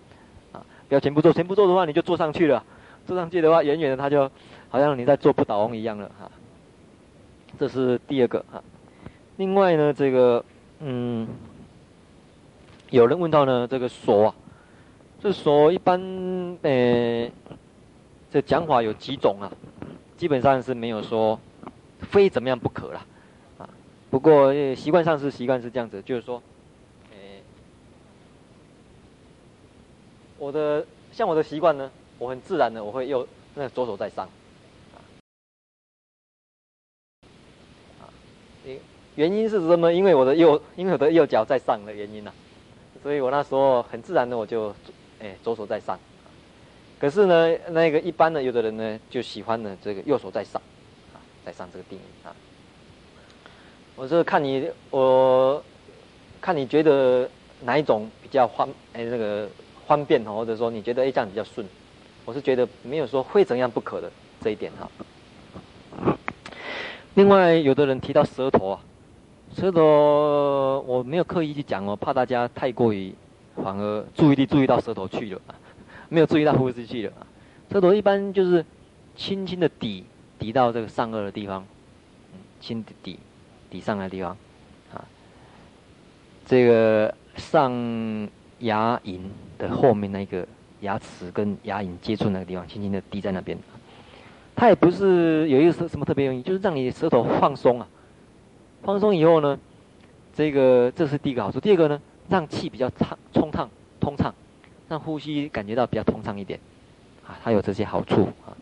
啊，不要全部坐，全部坐的话你就坐上去了。坐上去的话，远远的他就好像你在做不倒翁一样了哈。这是第二个哈。另外呢，这个嗯，有人问到呢，这个锁啊，这锁一般呃，这讲法有几种啊？基本上是没有说非怎么样不可啦啊。不过习惯上是习惯是这样子，就是说，呃，我的像我的习惯呢。我很自然的，我会右那左手在上，啊，原因是什么？因为我的右，因为我的右脚在上的原因呐、啊，所以我那时候很自然的我就，哎，左手在上。可是呢，那个一般的有的人呢就喜欢呢这个右手在上，啊，在上这个定义啊。我是看你，我看你觉得哪一种比较方，哎，那个方便哦，或者说你觉得哎这样比较顺。我是觉得没有说会怎样不可的这一点哈。另外，有的人提到舌头啊，舌头我没有刻意去讲哦，怕大家太过于反而注意力注意到舌头去了，没有注意到呼吸去了。舌头一般就是轻轻的抵抵到这个上颚的地方，轻的抵抵上来地方，啊，这个上牙龈的后面那个。牙齿跟牙龈接触那个地方，轻轻的滴在那边。它也不是有一个什什么特别原因，就是让你舌头放松啊。放松以后呢，这个这是第一个好处。第二个呢，让气比较畅、通畅、通畅，让呼吸感觉到比较通畅一点。啊，它有这些好处啊。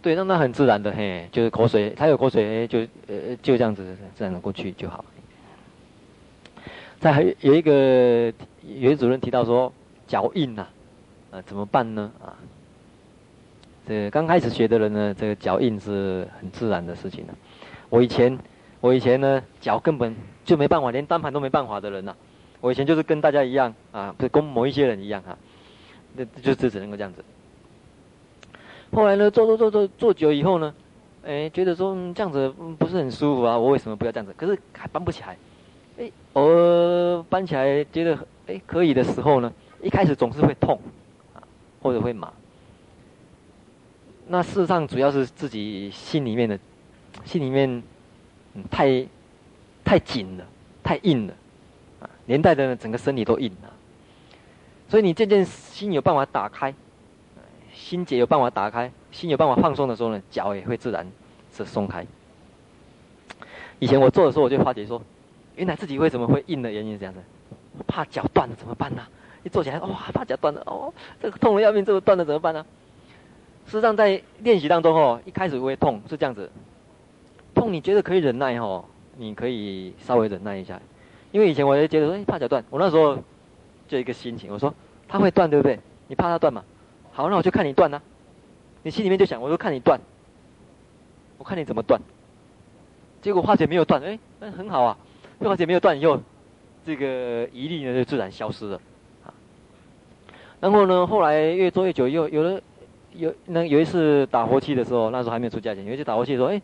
对，让它很自然的嘿，就是口水，它有口水就呃就这样子自然的过去就好。在还有一个有一主任提到说脚印呐，啊怎么办呢？啊，这刚开始学的人呢，这个脚印是很自然的事情了。我以前我以前呢脚根本就没办法，连单盘都没办法的人呐。我以前就是跟大家一样啊，就跟某一些人一样哈，那就就只能够这样子。后来呢，做做做做做久以后呢，哎，觉得说这样子不是很舒服啊，我为什么不要这样子？可是还搬不起来。哎，偶尔搬起来觉得哎可以的时候呢，一开始总是会痛，啊，或者会麻。那事实上主要是自己心里面的，心里面，嗯，太，太紧了，太硬了，啊，连带的整个身体都硬了。所以你渐渐心有办法打开，心结有办法打开，心有办法放松的时候呢，脚也会自然是松开。以前我做的时候，我就发觉说。原来自己为什么会硬的原因是这样子，怕脚断了怎么办呢？一坐起来，哇，怕脚断了，哦，这个痛得要命，这个断了怎么办呢？事实上在练习当中哦，一开始会痛是这样子，痛你觉得可以忍耐哦，你可以稍微忍耐一下，因为以前我就觉得说，哎，怕脚断，我那时候就一个心情，我说它会断对不对？你怕它断嘛？好，那我就看你断啊，你心里面就想，我就看你断，我看你怎么断，结果发觉没有断，哎，那很好啊。而且没有断以后，这个疑虑呢就自然消失了，然后呢，后来越做越久，又有了有那有一次打活期的时候，那时候还没有出价钱，有一次打活期说，哎，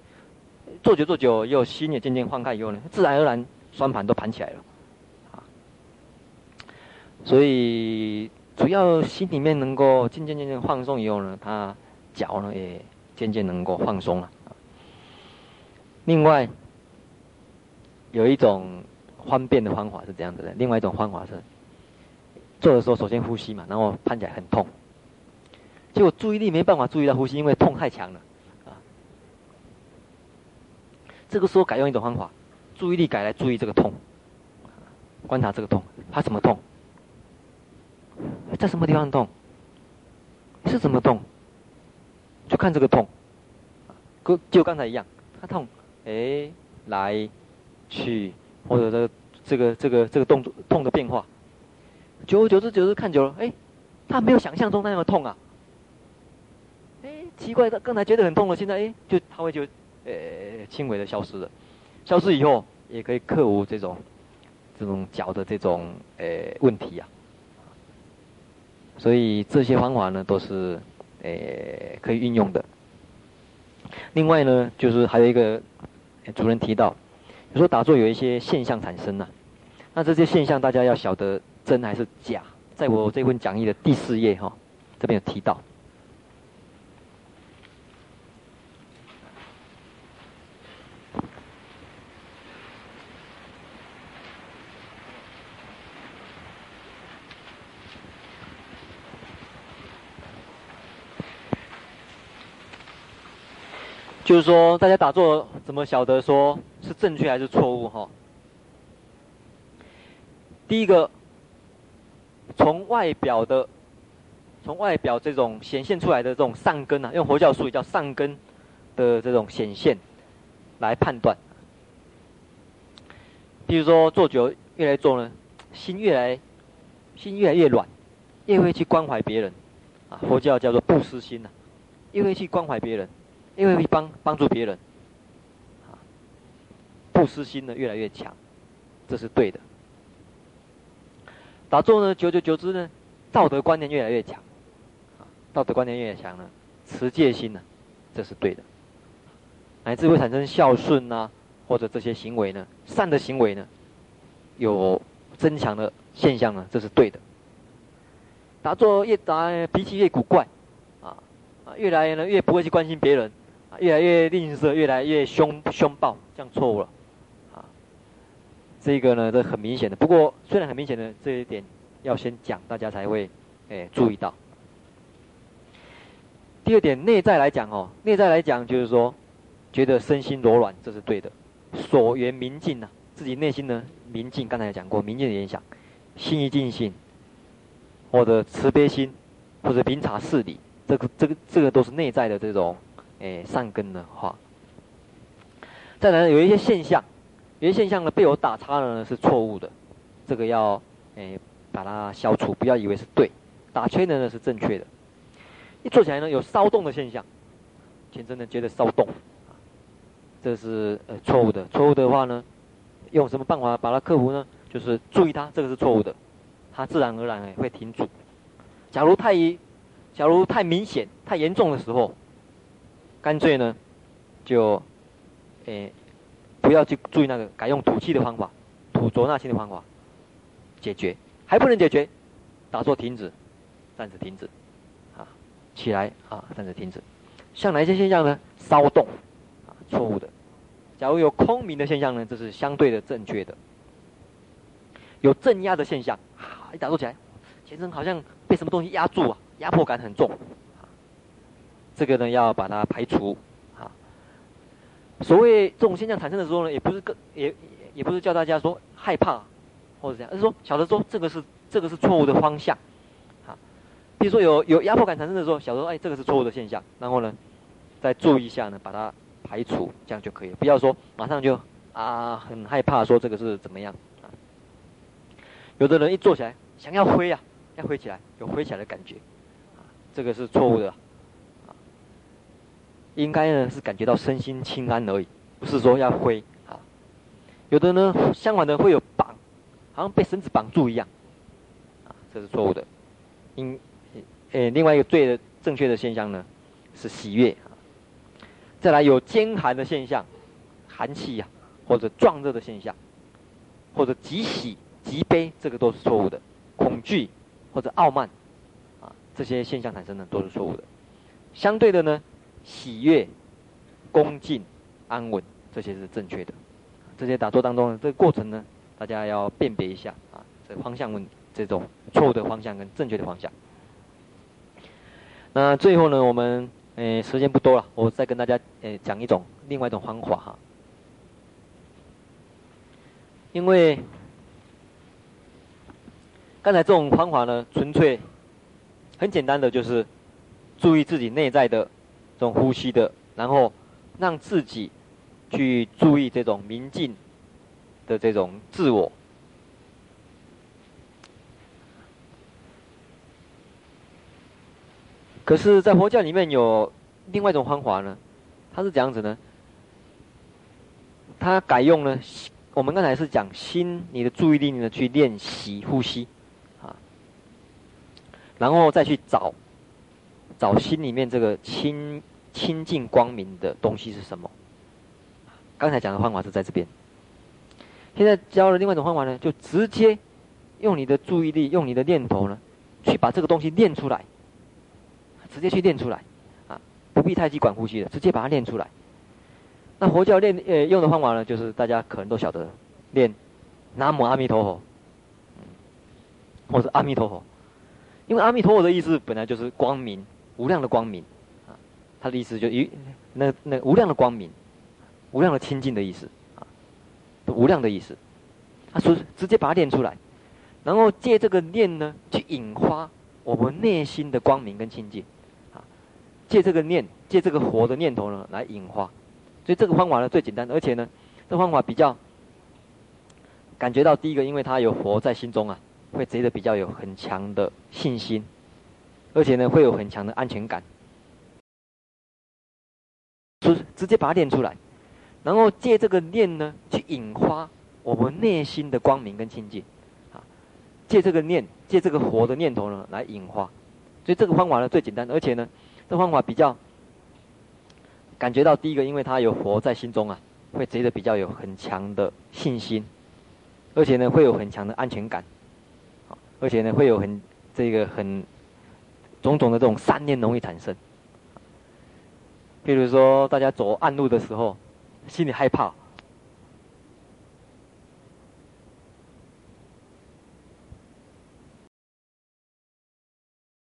做久做久，又心也渐渐放开以后呢，自然而然双盘都盘起来了，啊。所以主要心里面能够渐渐渐渐放松以后呢，他脚呢也渐渐能够放松了。另外。有一种方便的方法是这样子的，另外一种方法是做的时候首先呼吸嘛，然后攀起来很痛，结果注意力没办法注意到呼吸，因为痛太强了，啊，这个时候改用一种方法，注意力改来注意这个痛，观察这个痛，它什么痛，在什么地方痛，是怎么痛，就看这个痛，跟就刚才一样，它痛，哎，来。去或者这个这个这个这个动作痛的变化，久而久之久之看久了，哎，他没有想象中那样的痛啊。哎，奇怪，他刚才觉得很痛了，现在哎，就他会就呃轻微的消失了。消失以后也可以克服这种这种脚的这种呃问题啊。所以这些方法呢都是呃可以运用的。另外呢，就是还有一个主人提到。有时候打坐有一些现象产生呐、啊，那这些现象大家要晓得真还是假，在我这份讲义的第四页哈，这边有提到。就是说，大家打坐怎么晓得说是正确还是错误？哈，第一个，从外表的，从外表这种显现出来的这种善根啊，用佛教术语叫善根的这种显现来判断。比如说，坐久越来坐呢，心越来心越来越软，越会去关怀别人啊，佛教叫做不失心呐，越会去关怀别人。因为会帮帮助别人，啊，布施心呢越来越强，这是对的。打坐呢，久久久之呢，道德观念越来越强，啊，道德观念越来越强呢，持戒心呢，这是对的，乃至会产生孝顺呐，或者这些行为呢，善的行为呢，有增强的现象呢，这是对的。打坐越打脾气越古怪，啊啊，越来越呢越不会去关心别人。越来越吝啬，越来越凶凶暴，这样错误了，这个呢，这很明显的。不过虽然很明显的这一点，要先讲，大家才会，哎，注意到。第二点，内在来讲哦，内在来讲就是说，觉得身心柔软，这是对的。所缘明净呐，自己内心呢明净，刚才讲过，明净的影响，心一净性，或者慈悲心，或者明察事理，这个这个这个都是内在的这种。诶，善根的话，再来有一些现象，有些现象呢被我打叉了呢是错误的，这个要诶把它消除，不要以为是对，打圈的呢是正确的。一做起来呢有骚动的现象，全身呢觉得骚动，这是呃错误的。错误的话呢，用什么办法把它克服呢？就是注意它，这个是错误的，它自然而然会停住。假如太一，假如太明显、太严重的时候，干脆呢就诶不要去注意那个，改用吐气的方法，吐浊纳气的方法解决。还不能解决，打坐停止，暂时停止。啊起来啊，暂时停止。像哪些现象呢？骚动啊，错误的。假如有空明的现象呢，这是相对的正确的。有镇压的现象，啊，一打坐起来，全身好像被什么东西压住啊，压迫感很重。啊，这个呢要把它排除。所谓这种现象产生的时候呢，也不是个也也不是叫大家说害怕或者这样，而是说晓得说这个是这个是错误的方向。比如说有有压迫感产生的时候，小时候哎，这个是错误的现象，然后呢，再注意一下呢，把它排除，这样就可以了。不要说马上就啊很害怕说这个是怎么样啊。有的人一坐起来想要挥呀、要挥起来，有挥起来的感觉，啊，这个是错误的，应该呢是感觉到身心轻安而已，不是说要挥啊。有的呢相反的会有绑，好像被绳子绑住一样，啊，这是错误的，应。诶，另外一个对的正确的现象呢，是喜悦啊。再来有坚寒的现象，寒气呀、或者壮热的现象，或者极喜极悲，这个都是错误的。恐惧或者傲慢，啊，这些现象产生的都是错误的。相对的呢，喜悦、恭敬、安稳，这些是正确的。这些打坐当中呢，这个过程呢，大家要辨别一下啊，这方向问这种错误的方向跟正确的方向。那最后呢，我们呃时间不多了，我再跟大家呃讲一种另外一种方法哈。因为刚才这种方法呢，纯粹很简单的，就是注意自己内在的这种呼吸的，然后让自己去注意这种明净的这种自我。可是，在佛教里面有另外一种方法呢，它是怎样子呢？它改用呢，我们刚才是讲心，你的注意力呢去练习呼吸，啊，然后再去找，找心里面这个清清净光明的东西是什么？刚才讲的方法是在这边，现在教了另外一种方法呢，就直接用你的注意力，用你的念头呢，去把这个东西练出来。直接去练出来，啊，不必太去管呼吸的，直接把它练出来。那佛教练呃用的方法呢，就是大家可能都晓得，练南无阿弥陀佛，或者阿弥陀佛，因为阿弥陀佛的意思本来就是光明，无量的光明，啊，他的意思就一那那无量的光明，无量的清净的意思，啊，无量的意思，他说直接把它练出来，然后借这个念呢去引发我们内心的光明跟清净。啊借这个念，借这个活的念头呢，来引发，所以这个方法呢最简单，而且呢，这方法比较感觉到第一个，因为他有佛在心中啊，会觉得比较有很强的信心，而且呢会有很强的安全感，直直接把它念出来，然后借这个念呢去引发我们内心的光明跟清净，啊，借这个念，借这个活的念头呢来引发，所以这个方法呢最简单，而且呢。这方法比较感觉到第一个，因为它有佛在心中啊，会觉得比较有很强的信心，而且呢会有很强的安全感，而且呢会有很这个很种种的这种善念容易产生。比如说大家走暗路的时候，心里害怕，